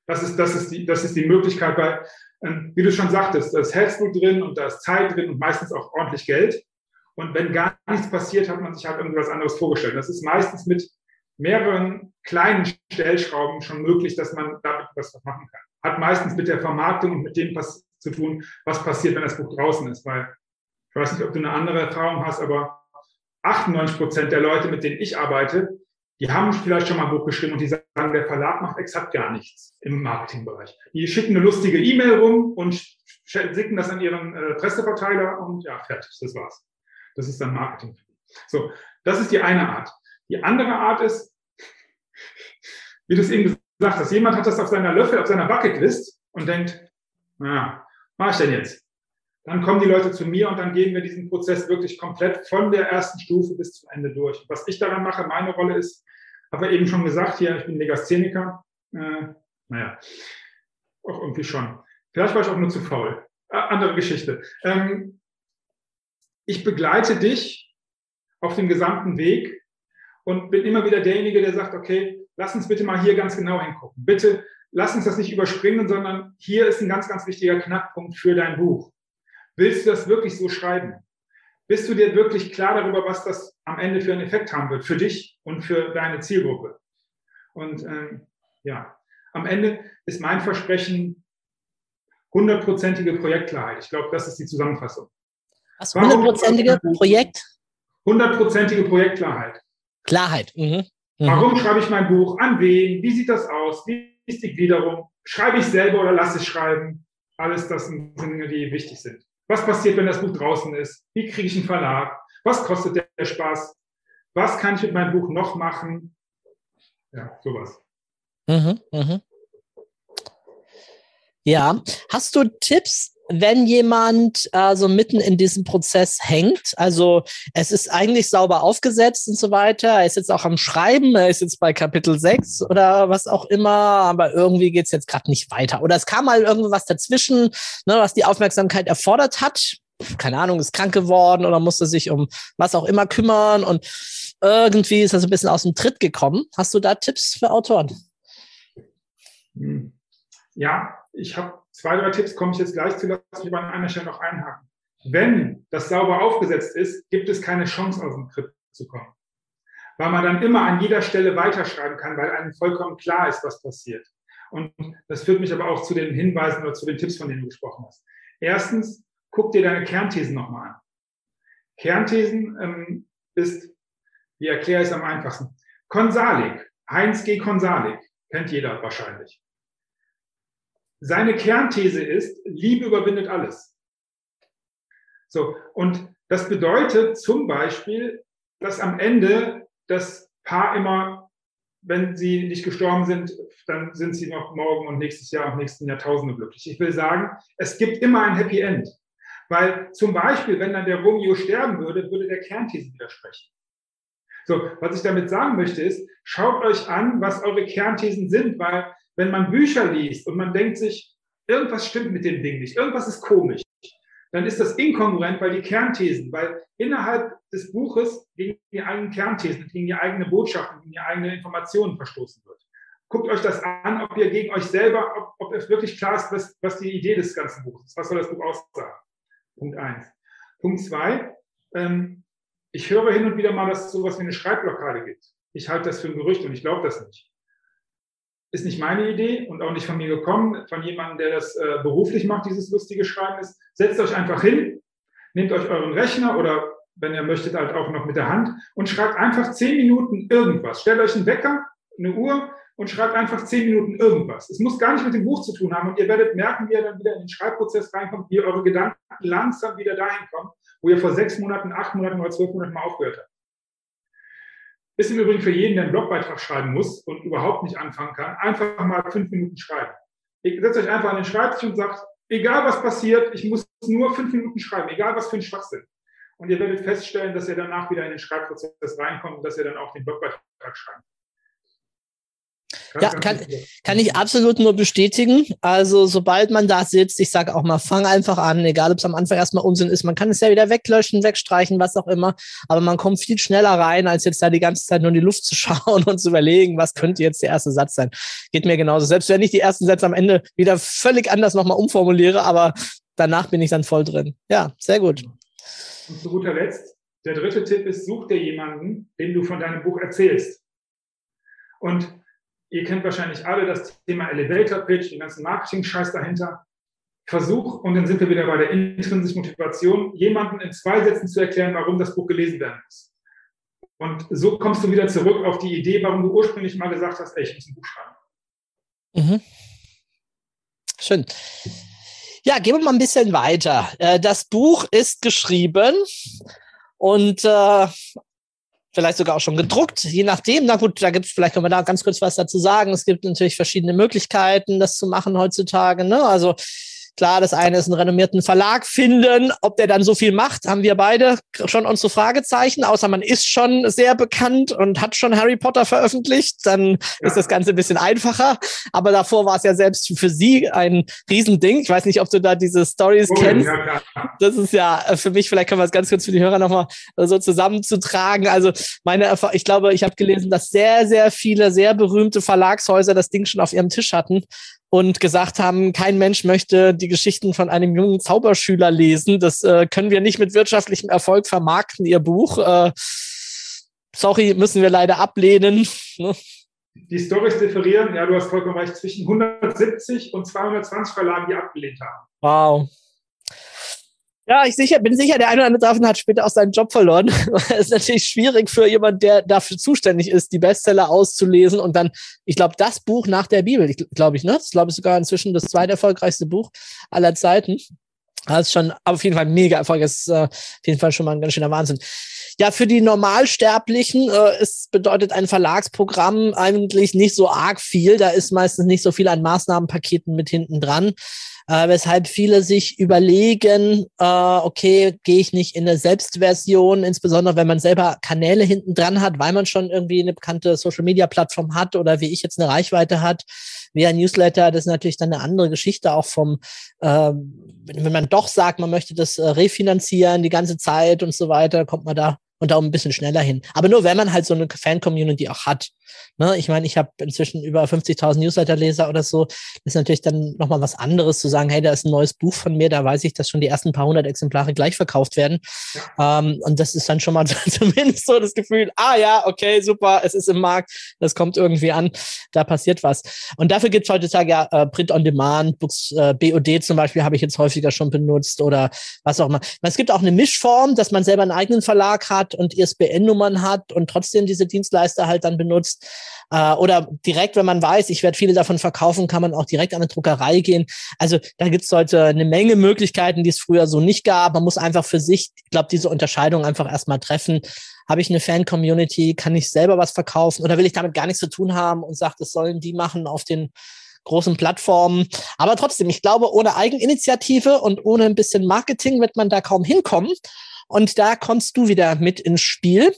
Das ist, das, ist die, das ist die Möglichkeit, weil, ähm, wie du schon sagtest, da ist Herzblut drin und da ist Zeit drin und meistens auch ordentlich Geld. Und wenn gar nichts passiert, hat man sich halt irgendwas anderes vorgestellt. Das ist meistens mit mehreren kleinen Stellschrauben schon möglich, dass man damit was machen kann. Hat meistens mit der Vermarktung und mit dem zu tun, was passiert, wenn das Buch draußen ist. Weil ich weiß nicht, ob du eine andere Erfahrung hast, aber 98 Prozent der Leute, mit denen ich arbeite, die haben vielleicht schon mal ein Buch geschrieben und die sagen, der Verlag macht exakt gar nichts im Marketingbereich. Die schicken eine lustige E-Mail rum und schicken das an ihren äh, Presseverteiler und ja, fertig, das war's. Das ist dann Marketing. So, das ist die eine Art. Die andere Art ist, wie du es eben gesagt hast, jemand hat das auf seiner Löffel, auf seiner Bucketlist und denkt, was mache ich denn jetzt? Dann kommen die Leute zu mir und dann gehen wir diesen Prozess wirklich komplett von der ersten Stufe bis zum Ende durch. Was ich daran mache, meine Rolle ist, habe ich eben schon gesagt, hier, ich bin Legastheniker. Äh, naja, auch irgendwie schon. Vielleicht war ich auch nur zu faul. Äh, andere Geschichte. Ähm, ich begleite dich auf dem gesamten Weg und bin immer wieder derjenige, der sagt, okay, lass uns bitte mal hier ganz genau hingucken. Bitte lass uns das nicht überspringen, sondern hier ist ein ganz, ganz wichtiger Knackpunkt für dein Buch. Willst du das wirklich so schreiben? Bist du dir wirklich klar darüber, was das am Ende für einen Effekt haben wird, für dich und für deine Zielgruppe? Und ähm, ja, am Ende ist mein Versprechen hundertprozentige Projektklarheit. Ich glaube, das ist die Zusammenfassung. Was? Hundertprozentige Projekt? Hundertprozentige Projektklarheit. Klarheit. Mhm. Mhm. Warum schreibe ich mein Buch? An wen? Wie sieht das aus? Wie ist die Gliederung? Schreibe ich selber oder lasse ich schreiben? Alles das sind Dinge, die wichtig sind. Was passiert, wenn das Buch draußen ist? Wie kriege ich einen Verlag? Was kostet der Spaß? Was kann ich mit meinem Buch noch machen? Ja, sowas. Mhm, mhm. Ja, hast du Tipps, wenn jemand äh, so mitten in diesem Prozess hängt, also es ist eigentlich sauber aufgesetzt und so weiter, er ist jetzt auch am Schreiben, er ist jetzt bei Kapitel 6 oder was auch immer, aber irgendwie geht's jetzt gerade nicht weiter. Oder es kam mal irgendwas dazwischen, ne, was die Aufmerksamkeit erfordert hat. Keine Ahnung, ist krank geworden oder musste sich um was auch immer kümmern und irgendwie ist so ein bisschen aus dem Tritt gekommen. Hast du da Tipps für Autoren? Hm. Ja, ich habe zwei, drei Tipps, komme ich jetzt gleich zu, lasse ich aber an einer Stelle noch einhaken. Wenn das sauber aufgesetzt ist, gibt es keine Chance, aus dem Kripp zu kommen. Weil man dann immer an jeder Stelle weiterschreiben kann, weil einem vollkommen klar ist, was passiert. Und das führt mich aber auch zu den Hinweisen oder zu den Tipps, von denen du gesprochen hast. Erstens, guck dir deine Kernthesen nochmal an. Kernthesen ähm, ist, wie erkläre ich es am einfachsten? Konsalik, Heinz G. Konsalik, kennt jeder wahrscheinlich. Seine Kernthese ist, Liebe überwindet alles. So, und das bedeutet zum Beispiel, dass am Ende das Paar immer, wenn sie nicht gestorben sind, dann sind sie noch morgen und nächstes Jahr und nächsten Jahrtausende glücklich. Ich will sagen, es gibt immer ein Happy End. Weil zum Beispiel, wenn dann der Romeo sterben würde, würde der Kernthese widersprechen. So, was ich damit sagen möchte ist, schaut euch an, was eure Kernthesen sind, weil wenn man Bücher liest und man denkt sich, irgendwas stimmt mit dem Ding nicht, irgendwas ist komisch, dann ist das inkongruent, weil die Kernthesen, weil innerhalb des Buches gegen die eigenen Kernthesen, gegen die eigene Botschaften, gegen die eigene Informationen verstoßen wird. Guckt euch das an, ob ihr gegen euch selber, ob, ob es wirklich klar ist, was, was die Idee des ganzen Buches ist. Was soll das Buch aussagen? Punkt eins. Punkt zwei, ähm, ich höre hin und wieder mal, dass es sowas wie eine Schreibblockade gibt. Ich halte das für ein Gerücht und ich glaube das nicht ist nicht meine Idee und auch nicht von mir gekommen, von jemandem, der das äh, beruflich macht, dieses lustige Schreiben ist. Setzt euch einfach hin, nehmt euch euren Rechner oder wenn ihr möchtet, halt auch noch mit der Hand und schreibt einfach zehn Minuten irgendwas. Stellt euch einen Wecker, eine Uhr und schreibt einfach zehn Minuten irgendwas. Es muss gar nicht mit dem Buch zu tun haben und ihr werdet merken, wie ihr dann wieder in den Schreibprozess reinkommt, wie eure Gedanken langsam wieder dahin kommen, wo ihr vor sechs Monaten, acht Monaten oder zwölf Monaten mal aufgehört habt. Ist im Übrigen für jeden, der einen Blogbeitrag schreiben muss und überhaupt nicht anfangen kann, einfach mal fünf Minuten schreiben. Ihr setzt euch einfach an den Schreibtisch und sagt, egal was passiert, ich muss nur fünf Minuten schreiben, egal was für ein Schwachsinn. Und ihr werdet feststellen, dass ihr danach wieder in den Schreibprozess reinkommt und dass ihr dann auch den Blogbeitrag schreibt. Ja, kann, kann ich absolut nur bestätigen. Also sobald man da sitzt, ich sage auch mal, fang einfach an, egal ob es am Anfang erstmal Unsinn ist, man kann es ja wieder weglöschen, wegstreichen, was auch immer, aber man kommt viel schneller rein, als jetzt da die ganze Zeit nur in die Luft zu [laughs] schauen und zu überlegen, was könnte jetzt der erste Satz sein. Geht mir genauso. Selbst wenn ich die ersten Sätze am Ende wieder völlig anders nochmal umformuliere, aber danach bin ich dann voll drin. Ja, sehr gut. Und zu guter Letzt, der dritte Tipp ist, such dir jemanden, dem du von deinem Buch erzählst. Und Ihr kennt wahrscheinlich alle das Thema Elevator Pitch, den ganzen Marketing-Scheiß dahinter. Versuch, und dann sind wir wieder bei der intrinsischen Motivation, jemanden in zwei Sätzen zu erklären, warum das Buch gelesen werden muss. Und so kommst du wieder zurück auf die Idee, warum du ursprünglich mal gesagt hast, ey, ich muss ein Buch schreiben. Mhm. Schön. Ja, gehen wir mal ein bisschen weiter. Äh, das Buch ist geschrieben und äh, vielleicht sogar auch schon gedruckt, je nachdem. Na gut, da gibt es, vielleicht können wir da ganz kurz was dazu sagen. Es gibt natürlich verschiedene Möglichkeiten, das zu machen heutzutage. Ne? Also Klar, das eine ist einen renommierten Verlag finden. Ob der dann so viel macht, haben wir beide schon unsere Fragezeichen. Außer man ist schon sehr bekannt und hat schon Harry Potter veröffentlicht, dann ja. ist das Ganze ein bisschen einfacher. Aber davor war es ja selbst für sie ein Riesending. Ich weiß nicht, ob du da diese Stories oh, kennst. Ja, das ist ja äh, für mich, vielleicht können wir es ganz kurz für die Hörer nochmal so zusammenzutragen. Also meine Erfahrung, ich glaube, ich habe gelesen, dass sehr, sehr viele sehr berühmte Verlagshäuser das Ding schon auf ihrem Tisch hatten und gesagt haben, kein Mensch möchte die Geschichten von einem jungen Zauberschüler lesen. Das äh, können wir nicht mit wirtschaftlichem Erfolg vermarkten, ihr Buch. Äh, sorry, müssen wir leider ablehnen. Ne? die Stories differieren, ja, du hast vollkommen recht, zwischen 170 und 220 Verlagen, die abgelehnt haben. Wow. Ja, ich sicher, bin sicher, der eine oder andere davon hat später auch seinen Job verloren. [laughs] Es ist natürlich schwierig für jemand, der dafür zuständig ist, die Bestseller auszulesen und dann, ich glaube, das Buch nach der Bibel, glaube ich, ne? Das glaube ich sogar inzwischen das zweiterfolgreichste Buch aller Zeiten. Das ist schon auf jeden Fall mega Erfolg. Das ist äh, auf jeden Fall schon mal ein ganz schöner Wahnsinn. Ja, für die Normalsterblichen äh, ist, bedeutet ein Verlagsprogramm eigentlich nicht so arg viel. Da ist meistens nicht so viel an Maßnahmenpaketen mit hinten dran. Äh, weshalb viele sich überlegen, äh, okay, gehe ich nicht in eine Selbstversion, insbesondere wenn man selber Kanäle hinten dran hat, weil man schon irgendwie eine bekannte Social-Media-Plattform hat oder wie ich jetzt eine Reichweite hat, via Newsletter, das ist natürlich dann eine andere Geschichte auch vom, äh, wenn man doch sagt, man möchte das äh, refinanzieren die ganze Zeit und so weiter, kommt man da und da ein bisschen schneller hin. Aber nur, wenn man halt so eine Fan-Community auch hat. Ne? Ich meine, ich habe inzwischen über 50.000 Newsletter-Leser oder so. Das ist natürlich dann nochmal was anderes zu sagen, hey, da ist ein neues Buch von mir, da weiß ich, dass schon die ersten paar hundert Exemplare gleich verkauft werden. Ähm, und das ist dann schon mal [laughs] zumindest so das Gefühl, ah ja, okay, super, es ist im Markt, das kommt irgendwie an, da passiert was. Und dafür gibt es heutzutage ja äh, Print on Demand, Books, äh, BOD zum Beispiel habe ich jetzt häufiger schon benutzt oder was auch immer. Es gibt auch eine Mischform, dass man selber einen eigenen Verlag hat und ISBN-Nummern hat und trotzdem diese Dienstleister halt dann benutzt. Äh, oder direkt, wenn man weiß, ich werde viele davon verkaufen, kann man auch direkt an eine Druckerei gehen. Also da gibt es heute eine Menge Möglichkeiten, die es früher so nicht gab. Man muss einfach für sich, ich glaube, diese Unterscheidung einfach erstmal treffen. Habe ich eine Fan-Community? Kann ich selber was verkaufen? Oder will ich damit gar nichts zu tun haben und sage, das sollen die machen auf den großen Plattformen. Aber trotzdem, ich glaube, ohne Eigeninitiative und ohne ein bisschen Marketing wird man da kaum hinkommen. Und da kommst du wieder mit ins Spiel.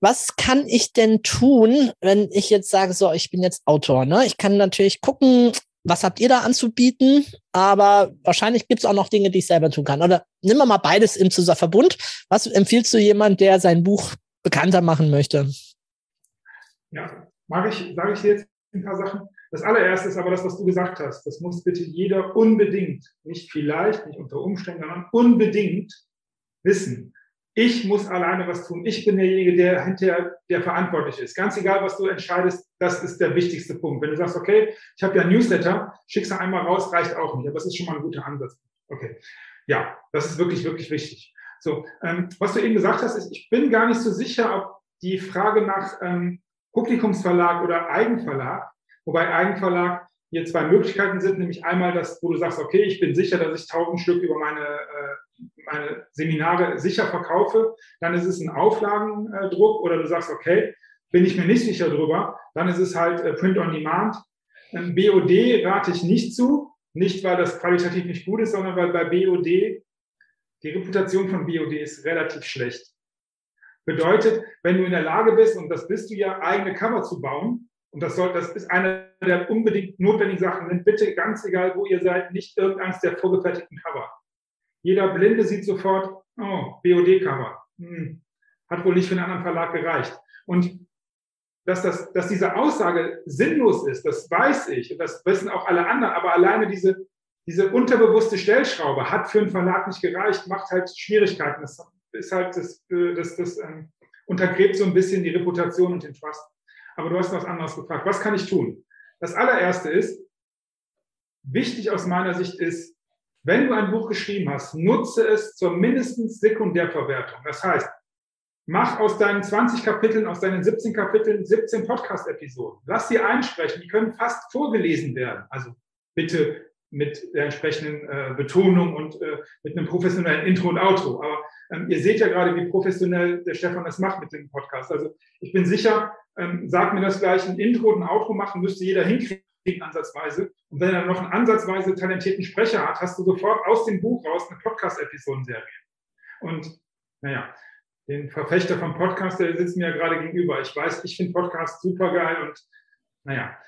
Was kann ich denn tun, wenn ich jetzt sage, so, ich bin jetzt Autor? Ne? Ich kann natürlich gucken, was habt ihr da anzubieten, aber wahrscheinlich gibt es auch noch Dinge, die ich selber tun kann. Oder nimm mal beides im Verbund. Was empfiehlst du jemand, der sein Buch bekannter machen möchte? Ja, mag ich, sage ich dir jetzt ein paar Sachen. Das allererste ist aber das, was du gesagt hast. Das muss bitte jeder unbedingt, nicht vielleicht, nicht unter Umständen, sondern unbedingt wissen. Ich muss alleine was tun. Ich bin derjenige, der hinterher der verantwortlich ist. Ganz egal, was du entscheidest, das ist der wichtigste Punkt. Wenn du sagst, okay, ich habe ja ein Newsletter, schickst du einmal raus, reicht auch nicht. Aber das ist schon mal ein guter Ansatz. Okay. Ja, das ist wirklich, wirklich wichtig. So, ähm, was du eben gesagt hast, ist, ich bin gar nicht so sicher, ob die Frage nach ähm, Publikumsverlag oder Eigenverlag, wobei Eigenverlag hier zwei Möglichkeiten sind, nämlich einmal das, wo du sagst, okay, ich bin sicher, dass ich tausend Stück über meine, äh, meine Seminare sicher verkaufe, dann ist es ein Auflagendruck oder du sagst, okay, bin ich mir nicht sicher drüber, dann ist es halt äh, Print on Demand. Ähm, BOD rate ich nicht zu, nicht weil das qualitativ nicht gut ist, sondern weil bei BOD die Reputation von BOD ist relativ schlecht. Bedeutet, wenn du in der Lage bist, und das bist du ja, eigene Cover zu bauen, und das soll, das ist eine der unbedingt notwendigen Sachen. Nehmt bitte ganz egal, wo ihr seid, nicht irgendeins der vorgefertigten Cover. Jeder Blinde sieht sofort, oh, BOD-Cover. Hm, hat wohl nicht für einen anderen Verlag gereicht. Und dass, das, dass diese Aussage sinnlos ist, das weiß ich und das wissen auch alle anderen, aber alleine diese, diese unterbewusste Stellschraube hat für einen Verlag nicht gereicht, macht halt Schwierigkeiten. Das ist halt, das, das, das ähm, untergräbt so ein bisschen die Reputation und den Trust aber du hast was anderes gefragt. Was kann ich tun? Das allererste ist, wichtig aus meiner Sicht ist, wenn du ein Buch geschrieben hast, nutze es zur mindestens Sekundärverwertung. Das heißt, mach aus deinen 20 Kapiteln, aus deinen 17 Kapiteln 17 Podcast-Episoden. Lass sie einsprechen. Die können fast vorgelesen werden. Also bitte mit der entsprechenden äh, Betonung und äh, mit einem professionellen Intro und Outro. Aber ähm, ihr seht ja gerade, wie professionell der Stefan das macht mit dem Podcast. Also ich bin sicher, ähm, sagt mir das gleich, ein Intro und ein Outro machen müsste jeder hinkriegen ansatzweise. Und wenn er noch einen ansatzweise talentierten Sprecher hat, hast du sofort aus dem Buch raus eine Podcast-Episodenserie. Und naja, den Verfechter vom Podcast, der sitzt mir ja gerade gegenüber. Ich weiß, ich finde Podcast super geil und naja.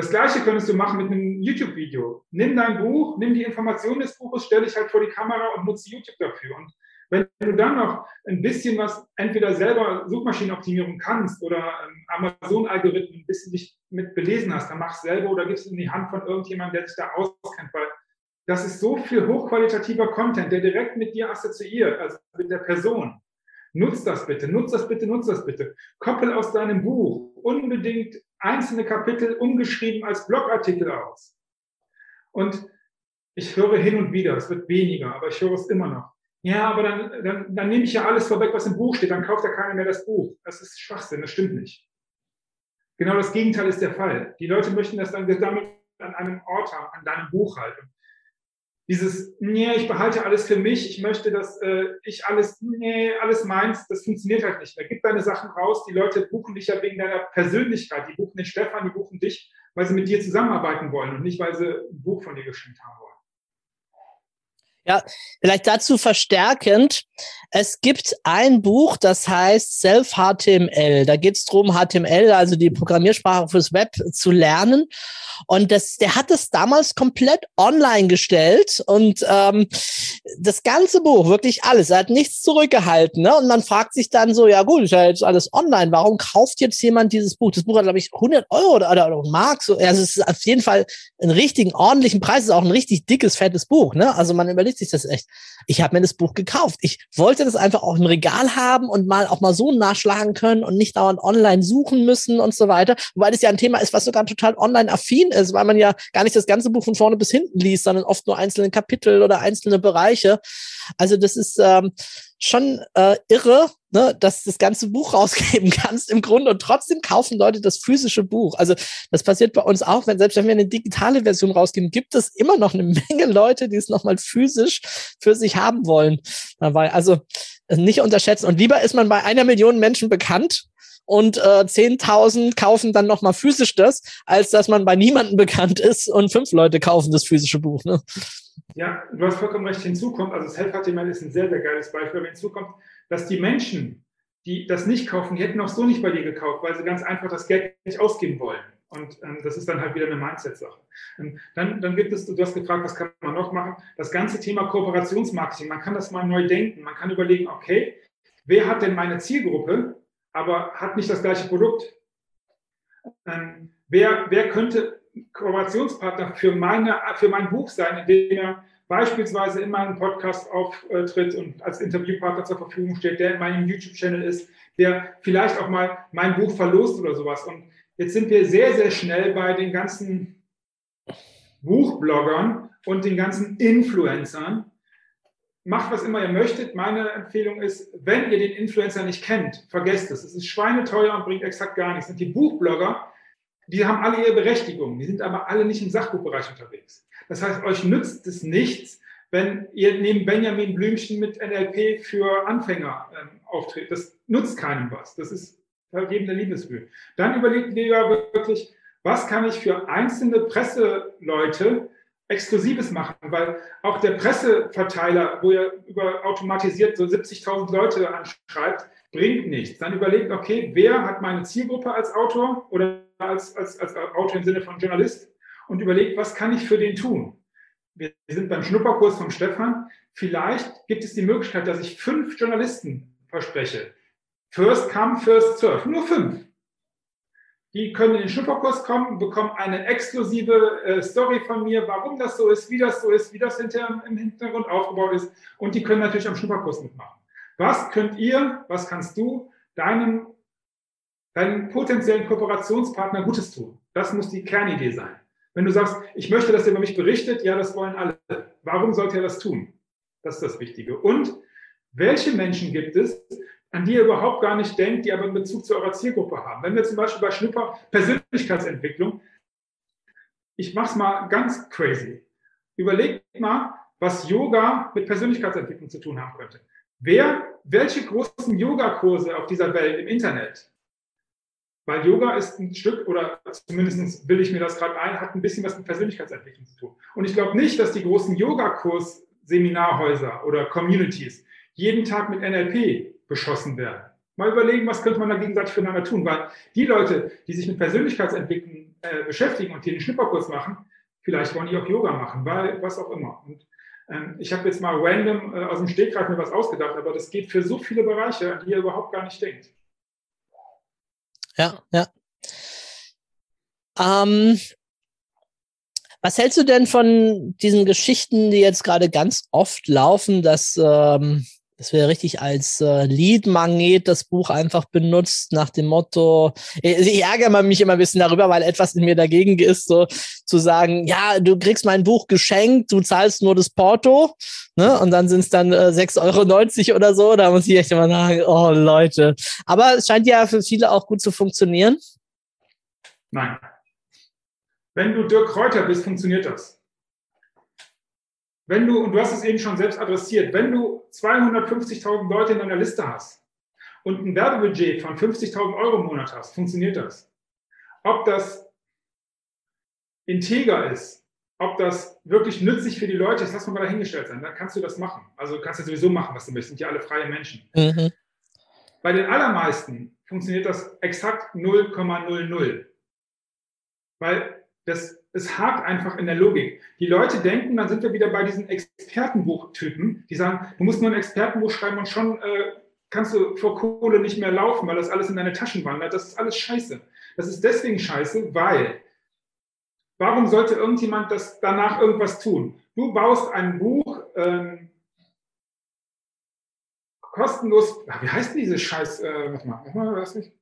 Das gleiche könntest du machen mit einem YouTube-Video. Nimm dein Buch, nimm die Informationen des Buches, stell dich halt vor die Kamera und nutze YouTube dafür. Und wenn du dann noch ein bisschen was entweder selber Suchmaschinenoptimierung kannst oder ähm, Amazon-Algorithmen ein bisschen dich mit belesen hast, dann mach es selber oder gibst es in die Hand von irgendjemandem, der sich da auskennt, weil das ist so viel hochqualitativer Content, der direkt mit dir assoziiert, also mit der Person. Nutz das bitte, nutz das bitte, nutz das bitte. Koppel aus deinem Buch unbedingt einzelne Kapitel umgeschrieben als Blogartikel aus. Und ich höre hin und wieder, es wird weniger, aber ich höre es immer noch. Ja, aber dann, dann, dann nehme ich ja alles vorweg, was im Buch steht, dann kauft ja keiner mehr das Buch. Das ist Schwachsinn, das stimmt nicht. Genau das Gegenteil ist der Fall. Die Leute möchten das dann gesammelt an einem Ort haben, an deinem Buch halt. Dieses, nee, ich behalte alles für mich, ich möchte, dass äh, ich alles, nee, alles meins, das funktioniert halt nicht mehr. Gib deine Sachen raus, die Leute buchen dich ja wegen deiner Persönlichkeit, die buchen den Stefan, die buchen dich, weil sie mit dir zusammenarbeiten wollen und nicht, weil sie ein Buch von dir geschenkt haben wollen. Ja, vielleicht dazu verstärkend. Es gibt ein Buch, das heißt Self-HTML. Da geht es darum, HTML, also die Programmiersprache fürs Web, zu lernen. Und das, der hat es damals komplett online gestellt und ähm, das ganze Buch, wirklich alles, er hat nichts zurückgehalten. Ne? Und man fragt sich dann so, ja gut, ist ja jetzt alles online, warum kauft jetzt jemand dieses Buch? Das Buch hat, glaube ich, 100 Euro oder, oder, oder Mark. So, also es ist auf jeden Fall einen richtigen, ordentlichen Preis, es ist auch ein richtig dickes, fettes Buch. Ne? Also man überlegt sich das echt. Ich habe mir das Buch gekauft. Ich wollte das einfach auch im Regal haben und mal auch mal so nachschlagen können und nicht dauernd online suchen müssen und so weiter. Wobei das ja ein Thema ist, was sogar total online affin ist, weil man ja gar nicht das ganze Buch von vorne bis hinten liest, sondern oft nur einzelne Kapitel oder einzelne Bereiche. Also das ist ähm, schon äh, irre, ne, dass du das ganze Buch [laughs] rausgeben kannst im Grunde und trotzdem kaufen Leute das physische Buch. Also das passiert bei uns auch, wenn selbst wenn wir eine digitale Version rausgeben, gibt es immer noch eine [laughs] Menge Leute, die es nochmal physisch für sich haben wollen. Dabei, also nicht unterschätzen. Und lieber ist man bei einer Million Menschen bekannt und äh, 10.000 kaufen dann nochmal physisch das, als dass man bei niemandem bekannt ist und fünf Leute kaufen das physische Buch. Ne? Ja, du hast vollkommen recht. Hinzukommt, also Self-HTML ist ein sehr, sehr geiles Beispiel, aber hinzukommt, dass die Menschen, die das nicht kaufen, die hätten auch so nicht bei dir gekauft, weil sie ganz einfach das Geld nicht ausgeben wollen. Und ähm, das ist dann halt wieder eine Mindset-Sache. Ähm, dann, dann gibt es, du hast gefragt, was kann man noch machen? Das ganze Thema Kooperationsmarketing, man kann das mal neu denken. Man kann überlegen, okay, wer hat denn meine Zielgruppe? Aber hat nicht das gleiche Produkt. Ähm, wer, wer könnte Kooperationspartner für, meine, für mein Buch sein, indem er beispielsweise in meinem Podcast auftritt und als Interviewpartner zur Verfügung steht, der in meinem YouTube-Channel ist, der vielleicht auch mal mein Buch verlost oder sowas. Und jetzt sind wir sehr, sehr schnell bei den ganzen Buchbloggern und den ganzen Influencern, macht, was immer ihr möchtet. Meine Empfehlung ist, wenn ihr den Influencer nicht kennt, vergesst es. Es ist schweineteuer und bringt exakt gar nichts. Und die Buchblogger, die haben alle ihre Berechtigung. Die sind aber alle nicht im Sachbuchbereich unterwegs. Das heißt, euch nützt es nichts, wenn ihr neben Benjamin Blümchen mit NLP für Anfänger ähm, auftritt. Das nutzt keinem was. Das ist vergebene Liebesmühe. Dann überlegt ihr ja wirklich, was kann ich für einzelne Presseleute Exklusives machen, weil auch der Presseverteiler, wo ihr über automatisiert so 70.000 Leute anschreibt, bringt nichts. Dann überlegt, okay, wer hat meine Zielgruppe als Autor oder als, als, als Autor im Sinne von Journalist und überlegt, was kann ich für den tun? Wir sind beim Schnupperkurs von Stefan. Vielleicht gibt es die Möglichkeit, dass ich fünf Journalisten verspreche. First come, first serve. Nur fünf. Die können in den Schnupperkurs kommen, bekommen eine exklusive äh, Story von mir, warum das so ist, wie das so ist, wie das hinter, im Hintergrund aufgebaut ist. Und die können natürlich am Schnupperkurs mitmachen. Was könnt ihr, was kannst du deinem, deinem potenziellen Kooperationspartner Gutes tun? Das muss die Kernidee sein. Wenn du sagst, ich möchte, dass er über mich berichtet, ja, das wollen alle. Warum sollte er das tun? Das ist das Wichtige. Und welche Menschen gibt es, an die ihr überhaupt gar nicht denkt, die aber einen Bezug zu eurer Zielgruppe haben. Wenn wir zum Beispiel bei Schnupper Persönlichkeitsentwicklung, ich mache es mal ganz crazy. Überlegt mal, was Yoga mit Persönlichkeitsentwicklung zu tun haben könnte. Wer, welche großen Yogakurse auf dieser Welt im Internet? Weil Yoga ist ein Stück, oder zumindest will ich mir das gerade ein, hat ein bisschen was mit Persönlichkeitsentwicklung zu tun. Und ich glaube nicht, dass die großen Yogakurs-Seminarhäuser oder Communities jeden Tag mit NLP beschossen werden. Mal überlegen, was könnte man da gegenseitig füreinander tun, weil die Leute, die sich mit Persönlichkeitsentwicklung äh, beschäftigen und die den Schnupperkurs machen, vielleicht wollen die auch Yoga machen, weil was auch immer. Und ähm, ich habe jetzt mal random äh, aus dem Stegreif mir was ausgedacht, aber das geht für so viele Bereiche, an die ihr überhaupt gar nicht denkt. Ja, ja. Ähm, was hältst du denn von diesen Geschichten, die jetzt gerade ganz oft laufen, dass ähm, Das wäre richtig als äh, Lead-Magnet das Buch einfach benutzt, nach dem Motto, ich, ich ärgere mich immer ein bisschen darüber, weil etwas in mir dagegen ist, so zu sagen, ja, du kriegst mein Buch geschenkt, du zahlst nur das Porto, ne? Und dann sind es dann äh, 6,90 Euro oder so. Da muss ich echt immer sagen, oh Leute. Aber es scheint ja für viele auch gut zu funktionieren. Nein. Wenn du Dirk Kräuter bist, funktioniert das. Wenn du, und du hast es eben schon selbst adressiert, wenn du 250.000 Leute in deiner Liste hast und ein Werbebudget von 50.000 Euro im Monat hast, funktioniert das. Ob das integer ist, ob das wirklich nützlich für die Leute ist, lass mal dahingestellt sein, dann kannst du das machen. Also kannst du sowieso machen, was du möchtest, sind ja alle freie Menschen. Mhm. Bei den allermeisten funktioniert das exakt 0,00. Weil das es hakt einfach in der Logik. Die Leute denken, dann sind wir wieder bei diesen Expertenbuchtypen, die sagen, du musst nur ein Expertenbuch schreiben und schon äh, kannst du vor Kohle nicht mehr laufen, weil das alles in deine Taschen wandert. Das ist alles scheiße. Das ist deswegen scheiße, weil warum sollte irgendjemand das danach irgendwas tun? Du baust ein Buch ähm, kostenlos, wie heißt denn dieses Scheiß, äh, warte mal, warte mal, was nicht?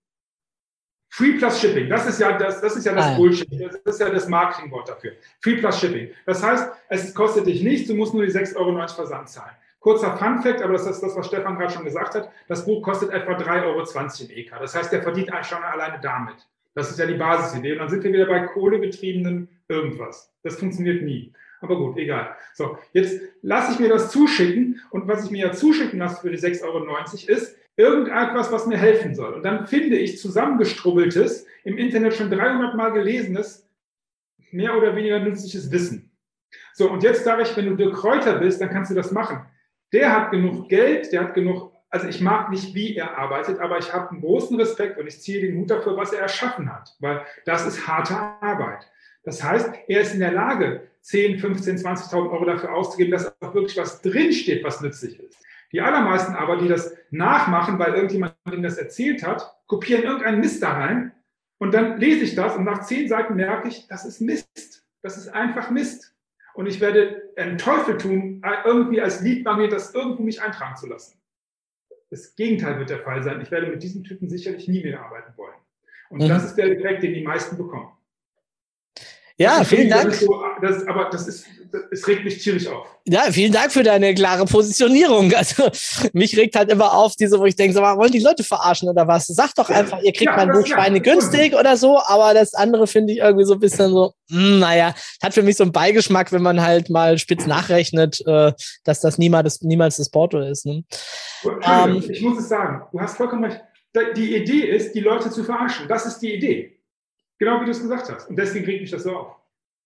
Free plus Shipping, das ist ja das, das, ist ja das ah. Bullshit, das ist ja das Marketingwort dafür. Free plus Shipping. Das heißt, es kostet dich nichts, du musst nur die 6,90 Euro Versand zahlen. Kurzer Fun Fact, aber das ist das, was Stefan gerade schon gesagt hat, das Buch kostet etwa 3,20 Euro im EK. Das heißt, der verdient schon alleine damit. Das ist ja die Basisidee. Und dann sind wir wieder bei kohlegetriebenen irgendwas. Das funktioniert nie. Aber gut, egal. So, jetzt lasse ich mir das zuschicken. Und was ich mir ja zuschicken lasse für die 6,90 Euro ist, irgendetwas, was mir helfen soll. Und dann finde ich zusammengestrubbeltes, im Internet schon 300 Mal gelesenes, mehr oder weniger nützliches Wissen. So, und jetzt sage ich, wenn du Dirk Kräuter bist, dann kannst du das machen. Der hat genug Geld, der hat genug, also ich mag nicht, wie er arbeitet, aber ich habe einen großen Respekt und ich ziehe den Hut dafür, was er erschaffen hat, weil das ist harte Arbeit. Das heißt, er ist in der Lage, 10, 15, 20.000 Euro dafür auszugeben, dass auch wirklich was drinsteht, was nützlich ist. Die allermeisten aber, die das nachmachen, weil irgendjemand ihnen das erzählt hat, kopieren irgendeinen Mist da rein und dann lese ich das und nach zehn Seiten merke ich, das ist Mist. Das ist einfach Mist. Und ich werde einen Teufel tun, irgendwie als Liedmagnet das irgendwo mich eintragen zu lassen. Das Gegenteil wird der Fall sein. Ich werde mit diesen Typen sicherlich nie mehr arbeiten wollen. Und mhm. das ist der Effekt, den die meisten bekommen. Ja, vielen Dank. Das so, das, aber das ist, es regt mich tierisch auf. Ja, vielen Dank für deine klare Positionierung. [laughs] Also mich regt halt immer auf, diese, wo ich denke, so, wollen die Leute verarschen oder was? Sag doch einfach, ihr kriegt ja, mein Buch Schweine günstig oder so, aber das andere finde ich irgendwie so ein bisschen so, mh, hm, naja, hat für mich so einen Beigeschmack, wenn man halt mal spitz nachrechnet, äh, dass das niemals, niemals das Porto ist. Ne? Ähm, ich muss es sagen, du hast vollkommen recht. Die Idee ist, die Leute zu verarschen. Das ist die Idee. Genau wie du es gesagt hast. Und deswegen regt mich das so auf.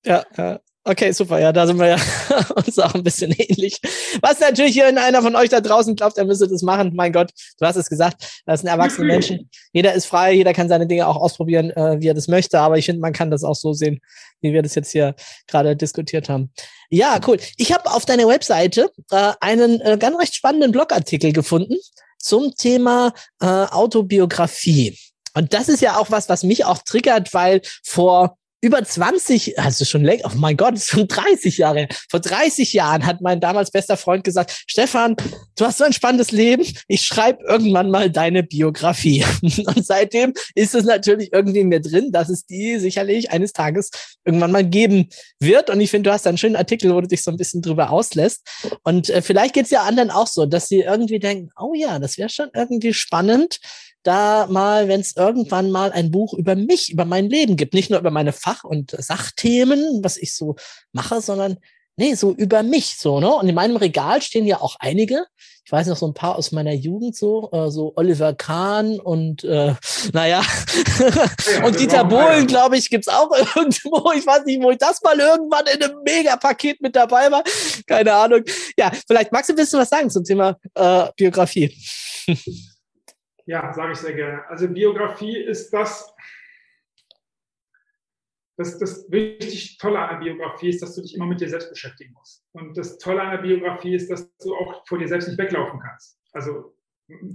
Ja, ja. Okay, super. Ja, da sind wir ja [laughs] uns auch ein bisschen ähnlich. Was natürlich, wenn einer von euch da draußen glaubt, er müsste das machen, mein Gott, du hast es gesagt, das sind erwachsene Menschen. Jeder ist frei, jeder kann seine Dinge auch ausprobieren, äh, wie er das möchte. Aber ich finde, man kann das auch so sehen, wie wir das jetzt hier gerade diskutiert haben. Ja, cool. Ich habe auf deiner Webseite äh, einen äh, ganz recht spannenden Blogartikel gefunden zum Thema äh, Autobiografie. Und das ist ja auch was, was mich auch triggert, weil vor über 20, also schon länger, oh mein Gott, [laughs] schon 30 Jahre. Vor 30 Jahren hat mein damals bester Freund gesagt, Stefan, du hast so ein spannendes Leben, ich schreibe irgendwann mal deine Biografie. [laughs] Und seitdem ist es natürlich irgendwie in mir drin, dass es die sicherlich eines Tages irgendwann mal geben wird. Und ich finde, du hast einen schönen Artikel, wo du dich so ein bisschen drüber auslässt. Und äh, vielleicht geht's ja anderen auch so, dass sie irgendwie denken, oh ja, das wäre schon irgendwie spannend, da mal, wenn es irgendwann mal ein Buch über mich, über mein Leben gibt, nicht nur über meine Fach- und Sachthemen, was ich so mache, sondern nee, so über mich so, ne? Und in meinem Regal stehen ja auch einige. Ich weiß noch so ein paar aus meiner Jugend so, äh, so Oliver Kahn und äh, [laughs] naja, ja, und Dieter Bohlen, glaube ich, gibt's auch [laughs] irgendwo. Ich weiß nicht, wo ich das mal irgendwann in einem Mega-Paket mit dabei war. Keine Ahnung. Ja, vielleicht magst du ein bisschen was sagen zum Thema äh, Biografie. [laughs] Ja, sage ich sehr gerne. Also Biografie ist das, das, das richtig Tolle an der Biografie ist, dass du dich immer mit dir selbst beschäftigen musst. Und das Tolle an der Biografie ist, dass du auch vor dir selbst nicht weglaufen kannst. Also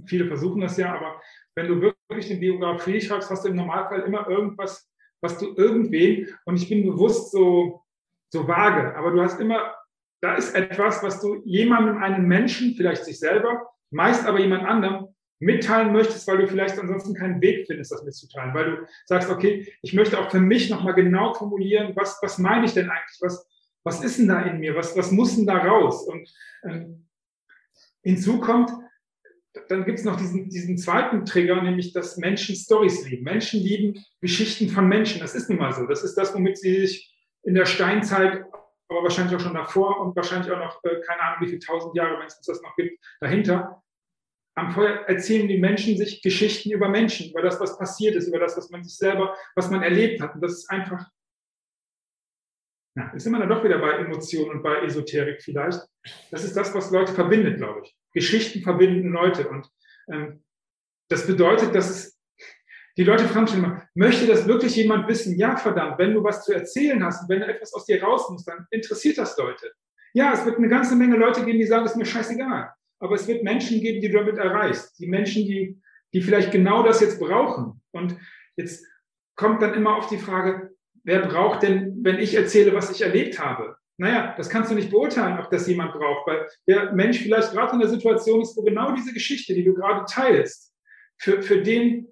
viele versuchen das ja, aber wenn du wirklich eine Biografie schreibst, hast du im Normalfall immer irgendwas, was du irgendwen, und ich bin bewusst so, so vage, aber du hast immer, da ist etwas, was du jemandem, einem Menschen, vielleicht sich selber, meist aber jemand anderem mitteilen möchtest, weil du vielleicht ansonsten keinen Weg findest, das mitzuteilen, weil du sagst, okay, ich möchte auch für mich nochmal genau formulieren, was, was meine ich denn eigentlich, was, was ist denn da in mir, was, was muss denn da raus? Und ähm, hinzu kommt, dann gibt es noch diesen, diesen zweiten Trigger, nämlich dass Menschen Stories lieben. Menschen lieben Geschichten von Menschen. Das ist nun mal so. Das ist das, womit sie sich in der Steinzeit, aber wahrscheinlich auch schon davor und wahrscheinlich auch noch, äh, keine Ahnung, wie viele tausend Jahre, wenn es das noch gibt, dahinter, am Feuer erzählen die Menschen sich Geschichten über Menschen, über das, was passiert ist, über das, was man sich selber, was man erlebt hat. Und das ist einfach, ja, ist immer dann doch wieder bei Emotionen und bei Esoterik vielleicht. Das ist das, was Leute verbindet, glaube ich. Geschichten verbinden Leute. Und ähm, das bedeutet, dass es, die Leute fragen schon immer, möchte das wirklich jemand wissen? Ja, verdammt, wenn du was zu erzählen hast und wenn etwas aus dir raus muss, dann interessiert das Leute. Ja, es wird eine ganze Menge Leute geben, die sagen, es ist mir scheißegal aber es wird Menschen geben, die du damit erreichst. Die Menschen, die, die vielleicht genau das jetzt brauchen. Und jetzt kommt dann immer auf die Frage, wer braucht denn, wenn ich erzähle, was ich erlebt habe? Naja, das kannst du nicht beurteilen, ob das jemand braucht, weil der Mensch vielleicht gerade in der Situation ist, wo genau diese Geschichte, die du gerade teilst, für, für den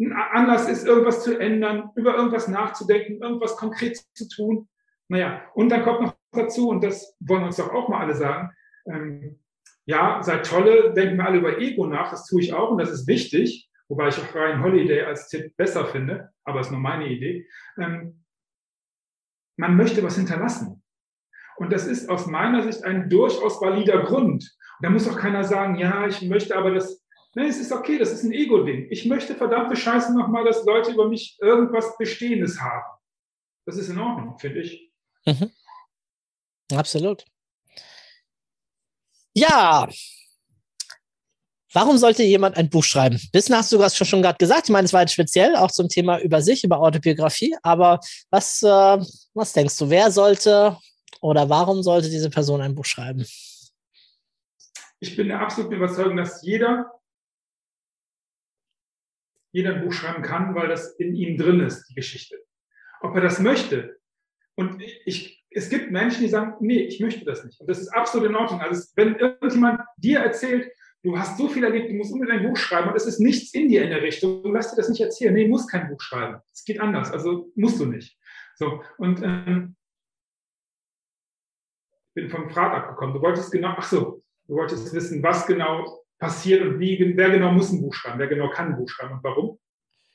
ein Anlass ist, irgendwas zu ändern, über irgendwas nachzudenken, irgendwas konkret zu tun. Naja, und dann kommt noch dazu, und das wollen uns doch auch mal alle sagen, ähm, ja, seid tolle, denken wir alle über Ego nach, das tue ich auch und das ist wichtig, wobei ich auch Ryan Holiday als Tipp besser finde, aber ist nur meine Idee. Ähm, man möchte was hinterlassen. Und das ist aus meiner Sicht ein durchaus valider Grund. Und da muss auch keiner sagen, ja, ich möchte aber das, Nein, es ist okay, das ist ein Ego-Ding. Ich möchte verdammte Scheiße nochmal, dass Leute über mich irgendwas Bestehendes haben. Das ist in Ordnung, finde ich. Mhm. Absolut. Ja. Warum sollte jemand ein Buch schreiben? Bisschen hast du das schon gerade gesagt. Ich meine, es war jetzt speziell auch zum Thema über sich, über Autobiografie. Aber was, äh, was denkst du? Wer sollte oder warum sollte diese Person ein Buch schreiben? Ich bin der absoluten Überzeugung, dass jeder, jeder ein Buch schreiben kann, weil das in ihm drin ist, die Geschichte. Ob er das möchte. Und ich es gibt Menschen, die sagen, nee, ich möchte das nicht. Und das ist absolut in Ordnung. Also wenn irgendjemand dir erzählt, du hast so viel erlebt, du musst unbedingt ein Buch schreiben und es ist nichts in dir in der Richtung, lass dir das nicht erzählen. Nee, musst kein Buch schreiben. Es geht anders. Also musst du nicht. So, und ähm, ich bin vom Pfad abgekommen. Du wolltest genau, ach so, du wolltest wissen, was genau passiert und wie, wer genau muss ein Buch schreiben, wer genau kann ein Buch schreiben und warum.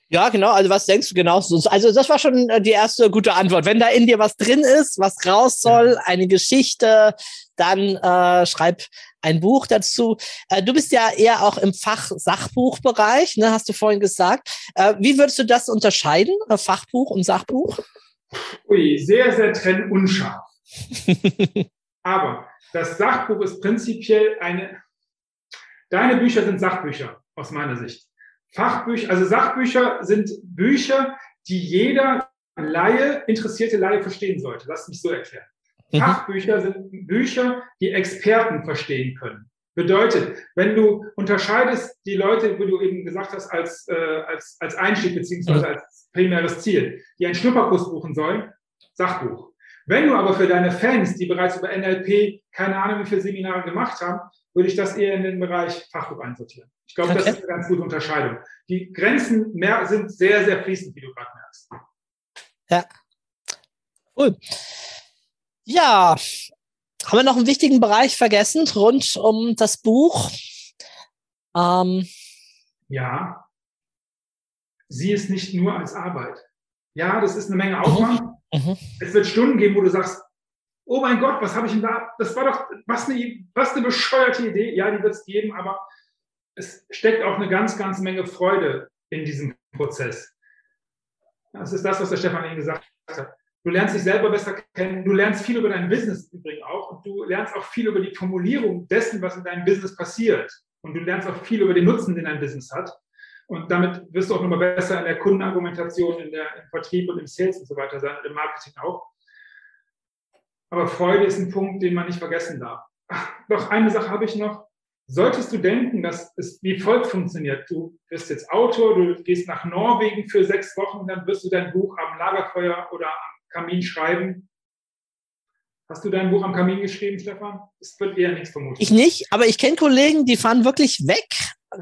Ja, genau. Also was denkst du genau? Also das war schon äh, die erste gute Antwort. Wenn da in dir was drin ist, was raus soll, eine Geschichte, dann äh, schreib ein Buch dazu. Äh, du bist ja eher auch im Fach-Sachbuchbereich, ne, hast du vorhin gesagt. Äh, wie würdest du das unterscheiden, äh, Fachbuch und Sachbuch? Ui, sehr, sehr trennunscharf. [laughs] Aber das Sachbuch ist prinzipiell eine. Deine Bücher sind Sachbücher aus meiner Sicht. Fachbücher, also Sachbücher sind Bücher, die jeder Laie, interessierte Laie verstehen sollte. Lass mich so erklären. Mhm. Fachbücher sind Bücher, die Experten verstehen können. Bedeutet, wenn du unterscheidest die Leute, wie du eben gesagt hast, als, äh, als, als Einstieg beziehungsweise mhm. als primäres Ziel, die einen Schnupperkurs buchen sollen, Sachbuch. Wenn du aber für deine Fans, die bereits über NLP keine Ahnung wie viele Seminare gemacht haben, würde ich das eher in den Bereich Fachbuch einsortieren. Ich glaube, das ist eine ganz gute Unterscheidung. Die Grenzen mehr, sind sehr, sehr fließend, wie du gerade merkst. Ja. Cool. Ja, haben wir noch einen wichtigen Bereich vergessen rund um das Buch? Ähm. Ja. Sieh es nicht nur als Arbeit. Ja, das ist eine Menge Aufwand. Mhm. mhm. Es wird Stunden geben, wo du sagst, oh mein Gott, was habe ich denn da? Das war doch, was eine, was eine bescheuerte Idee. Ja, die wird es geben, aber es steckt auch eine ganz, ganz Menge Freude in diesem Prozess. Das ist das, was der Stefan eben gesagt hat. Du lernst dich selber besser kennen, du lernst viel über dein Business übrigens auch und du lernst auch viel über die Formulierung dessen, was in deinem Business passiert. Und du lernst auch viel über den Nutzen, den dein Business hat. Und damit wirst du auch nochmal besser in der Kundenargumentation, in der, im Vertrieb und im Sales und so weiter sein, im Marketing auch. Aber Freude ist ein Punkt, den man nicht vergessen darf. Ach, doch eine Sache habe ich noch. Solltest du denken, dass es wie folgt funktioniert, du bist jetzt Autor, du gehst nach Norwegen für sechs Wochen, dann wirst du dein Buch am Lagerfeuer oder am Kamin schreiben. Hast du dein Buch am Kamin geschrieben, Stefan? Es wird eher nichts vermuten. Ich nicht, aber ich kenne Kollegen, die fahren wirklich weg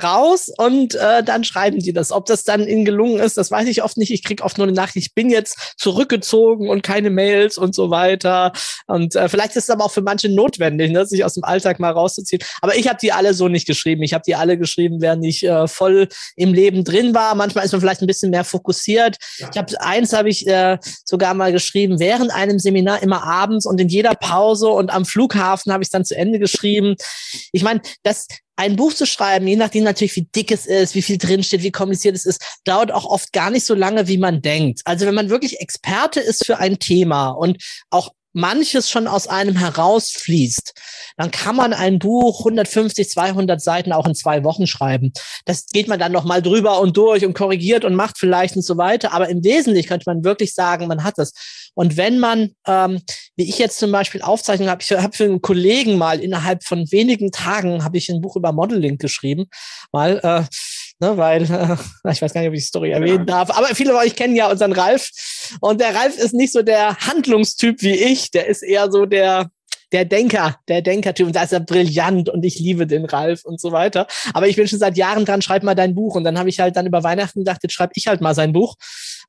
raus und äh, dann schreiben die das. Ob das dann ihnen gelungen ist, das weiß ich oft nicht. Ich kriege oft nur eine Nachricht, ich bin jetzt zurückgezogen und keine Mails und so weiter. Und äh, vielleicht ist es aber auch für manche notwendig, ne, sich aus dem Alltag mal rauszuziehen. Aber ich habe die alle so nicht geschrieben. Ich habe die alle geschrieben, während ich äh, voll im Leben drin war. Manchmal ist man vielleicht ein bisschen mehr fokussiert. Ja. Ich habe eins habe ich äh, sogar mal geschrieben, während einem Seminar immer abends und in jeder Pause und am Flughafen habe ich dann zu Ende geschrieben. Ich meine, das ein Buch zu schreiben, je nachdem natürlich, wie dick es ist, wie viel drinsteht, wie kompliziert es ist, dauert auch oft gar nicht so lange, wie man denkt. Also wenn man wirklich Experte ist für ein Thema und auch manches schon aus einem herausfließt, dann kann man ein Buch 150, 200 Seiten auch in zwei Wochen schreiben. Das geht man dann noch mal drüber und durch und korrigiert und macht vielleicht und so weiter. Aber im Wesentlichen könnte man wirklich sagen, man hat das. Und wenn man, ähm, wie ich jetzt zum Beispiel Aufzeichnungen habe, ich habe für einen Kollegen mal innerhalb von wenigen Tagen habe ich ein Buch über Modeling geschrieben, mal, äh, ne, weil äh, ich weiß gar nicht, ob ich die Story erwähnen darf, aber viele von euch kennen ja unseren Ralf. Und der Ralf ist nicht so der Handlungstyp wie ich, der ist eher so der der Denker, der Denkertyp, und da ist er brillant und ich liebe den Ralf und so weiter. Aber ich bin schon seit Jahren dran, schreib mal dein Buch. Und dann habe ich halt dann über Weihnachten gedacht, jetzt schreibe ich halt mal sein Buch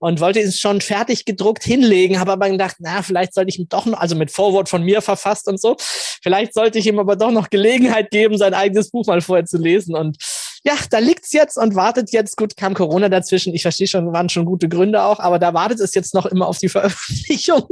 und wollte es schon fertig gedruckt hinlegen, habe aber gedacht, na, vielleicht sollte ich ihm doch noch, also mit Vorwort von mir verfasst und so, vielleicht sollte ich ihm aber doch noch Gelegenheit geben, sein eigenes Buch mal vorher zu lesen. Und ja, da liegt's jetzt und wartet jetzt. Gut, kam Corona dazwischen. Ich verstehe schon, waren schon gute Gründe auch, aber da wartet es jetzt noch immer auf die [laughs] Veröffentlichung.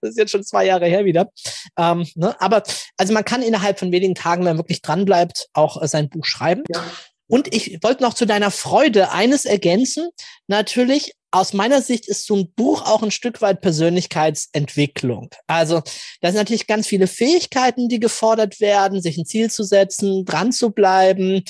Das ist jetzt schon zwei Jahre her wieder. Ähm, ne? Aber also man kann innerhalb von wenigen Tagen, wenn man wirklich dran bleibt, auch äh, sein Buch schreiben. Ja. Und ich wollte noch zu deiner Freude eines ergänzen. Natürlich aus meiner Sicht ist so ein Buch auch ein Stück weit Persönlichkeitsentwicklung. Also da sind natürlich ganz viele Fähigkeiten, die gefordert werden, sich ein Ziel zu setzen, dran zu bleiben,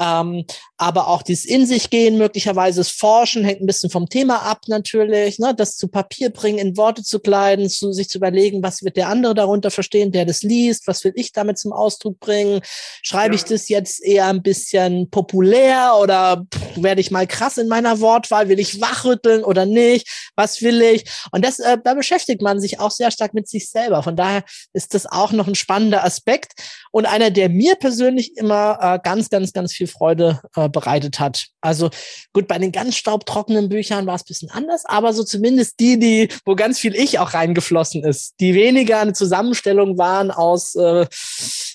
ähm, aber auch dieses in sich gehen, möglicherweise das Forschen, hängt ein bisschen vom Thema ab natürlich, ne? das zu Papier bringen, in Worte zu kleiden, zu, sich zu überlegen, was wird der andere darunter verstehen, der das liest, was will ich damit zum Ausdruck bringen, schreibe ja. ich das jetzt eher ein bisschen populär oder pff, werde ich mal krass in meiner Wortwahl, will ich wachrütteln oder nicht, was will ich und das, äh, da beschäftigt man sich auch sehr stark mit sich selber, von daher ist das auch noch ein spannender Aspekt und einer, der mir persönlich immer äh, ganz, ganz, ganz viel Freude äh, bereitet hat. Also gut, bei den ganz staubtrockenen Büchern war es ein bisschen anders, aber so zumindest die, die, wo ganz viel Ich auch reingeflossen ist, die weniger eine Zusammenstellung waren aus, äh,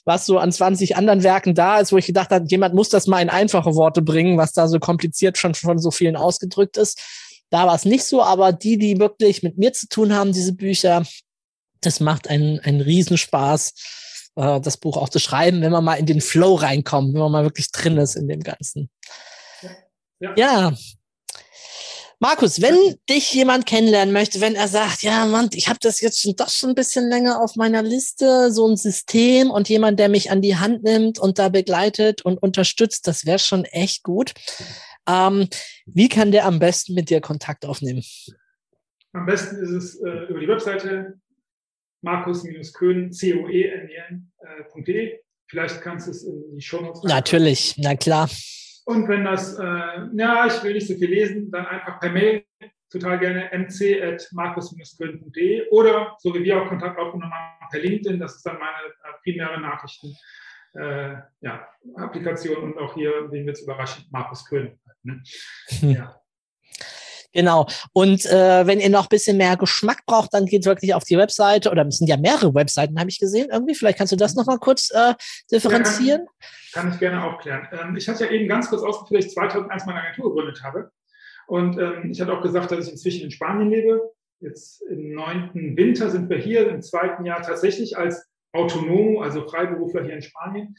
was so an 20 anderen Werken da ist, wo ich gedacht habe, jemand muss das mal in einfache Worte bringen, was da so kompliziert schon von so vielen ausgedrückt ist. Da war es nicht so, aber die, die wirklich mit mir zu tun haben, diese Bücher, das macht einen, einen Riesenspaß äh, das Buch auch zu schreiben, wenn man mal in den Flow reinkommt, wenn man mal wirklich drin ist in dem Ganzen. Ja. ja. Markus, wenn dich jemand kennenlernen möchte, wenn er sagt, ja, Mann, ich habe das jetzt schon doch schon ein bisschen länger auf meiner Liste, so ein System und jemand, der mich an die Hand nimmt und da begleitet und unterstützt, das wäre schon echt gut. Ähm, wie kann der am besten mit dir Kontakt aufnehmen? Am besten ist es äh, über die Webseite markus-köhn, C-O-E-N-E-N.de. Vielleicht kannst du es in die Show Notes Natürlich, na klar. Und wenn das, äh, ja, ich will nicht so viel lesen, dann einfach per Mail, total gerne mc.markus-köhn.de oder so wie wir auch Kontakt aufgenommen haben, per LinkedIn, das ist dann meine äh, primäre Nachrichten. Äh, ja, Applikation und auch hier, wen wir jetzt überraschen, Markus Köhn. Ne? Ja. Genau. Und äh, wenn ihr noch ein bisschen mehr Geschmack braucht, dann geht wirklich auf die Webseite oder es sind ja mehrere Webseiten, habe ich gesehen irgendwie. Vielleicht kannst du das noch mal kurz äh, differenzieren. Ja, kann, kann, ich gerne aufklären. Ähm, ich hatte ja eben ganz kurz ausgeführt, dass ich 2001 meine Agentur gegründet habe. Und ähm, ich hatte auch gesagt, dass ich inzwischen in Spanien lebe. Jetzt im neunten Winter sind wir hier, im zweiten Jahr tatsächlich als Autonomo, also Freiberufler hier in Spanien.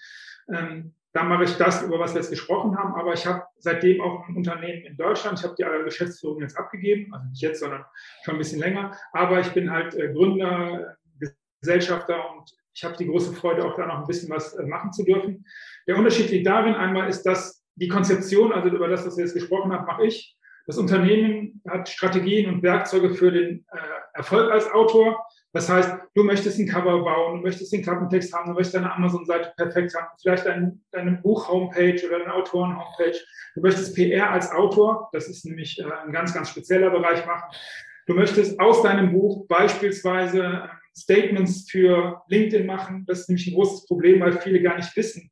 Ähm, dann mache ich das, über was wir jetzt gesprochen haben. Aber ich habe seitdem auch ein Unternehmen in Deutschland. Ich habe die Geschäftsführung jetzt abgegeben, also nicht jetzt, sondern schon ein bisschen länger. Aber ich bin halt äh, Gründer, Gesellschafter und ich habe die große Freude, auch da noch ein bisschen was äh, machen zu dürfen. Der Unterschied liegt darin, einmal ist das die Konzeption, also über das, was wir jetzt gesprochen haben, mache ich. Das Unternehmen hat Strategien und Werkzeuge für den äh, Erfolg als Autor. Das heißt, du möchtest ein Cover bauen, du möchtest den Klappentext haben, du möchtest deine Amazon-Seite perfekt haben, vielleicht dein, deine Buch-Homepage oder deine Autoren-Homepage. Du möchtest PR als Autor, das ist nämlich äh, ein ganz, ganz spezieller Bereich machen. Du möchtest aus deinem Buch beispielsweise Statements für LinkedIn machen. Das ist nämlich ein großes Problem, weil viele gar nicht wissen,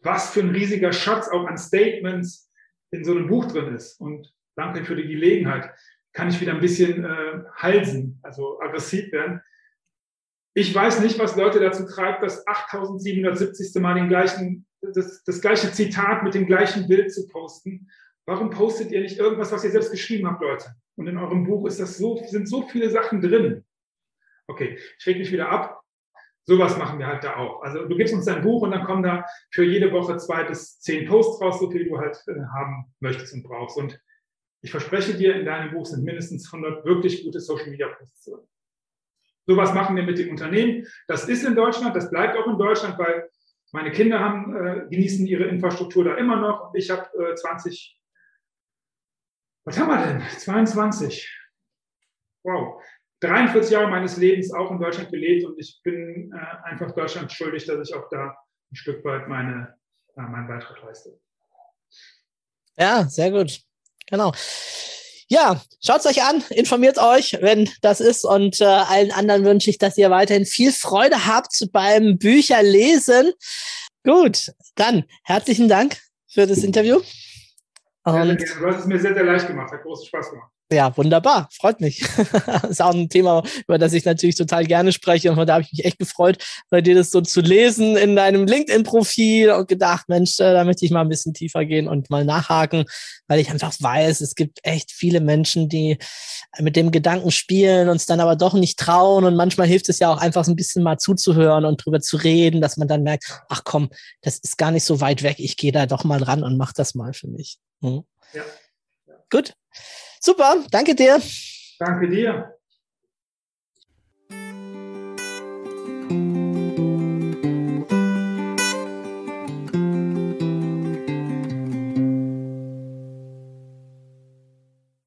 was für ein riesiger Schatz auch an Statements in so einem Buch drin ist. Und danke für die Gelegenheit. Kann ich wieder ein bisschen äh, halsen, also aggressiv werden. Ich weiß nicht, was Leute dazu treibt, das 8770. Mal den gleichen, das, das gleiche Zitat mit dem gleichen Bild zu posten. Warum postet ihr nicht irgendwas, was ihr selbst geschrieben habt, Leute? Und in eurem Buch ist das so, sind so viele Sachen drin. Okay, ich reg mich wieder ab. Sowas machen wir halt da auch. Also du gibst uns dein Buch und dann kommen da für jede Woche zwei bis zehn Posts raus, so viel du halt äh, haben möchtest und brauchst. Und ich verspreche dir, in deinem Buch sind mindestens 100 wirklich gute Social Media Posts drin. Sowas machen wir mit dem Unternehmen. Das ist in Deutschland, das bleibt auch in Deutschland, weil meine Kinder haben, äh, genießen ihre Infrastruktur da immer noch. Ich habe äh, 20, was haben wir denn? 22. Wow. 43 Jahre meines Lebens auch in Deutschland gelebt und ich bin äh, einfach Deutschland schuldig, dass ich auch da ein Stück weit meine, äh, meinen Beitrag leiste. Ja, sehr gut. Genau. Ja, schaut's euch an, informiert euch, wenn das ist. Und äh, allen anderen wünsche ich, dass ihr weiterhin viel Freude habt beim Bücherlesen. Gut, dann herzlichen Dank für das Interview. Und du hast es mir sehr, sehr leicht gemacht, hat großen Spaß gemacht. Ja, wunderbar. Freut mich. das [laughs] ist auch ein Thema, über das ich natürlich total gerne spreche. Und da habe ich mich echt gefreut, bei dir das so zu lesen in deinem LinkedIn-Profil und gedacht, Mensch, äh, da möchte ich mal ein bisschen tiefer gehen und mal nachhaken, weil ich einfach weiß, es gibt echt viele Menschen, die mit dem Gedanken spielen, uns dann aber doch nicht trauen. Und manchmal hilft es ja auch einfach so ein bisschen mal zuzuhören und drüber zu reden, dass man dann merkt, ach komm, das ist gar nicht so weit weg. Ich gehe da doch mal ran und mache das mal für mich. Hm? Ja. Gut. Super, danke dir. Danke dir.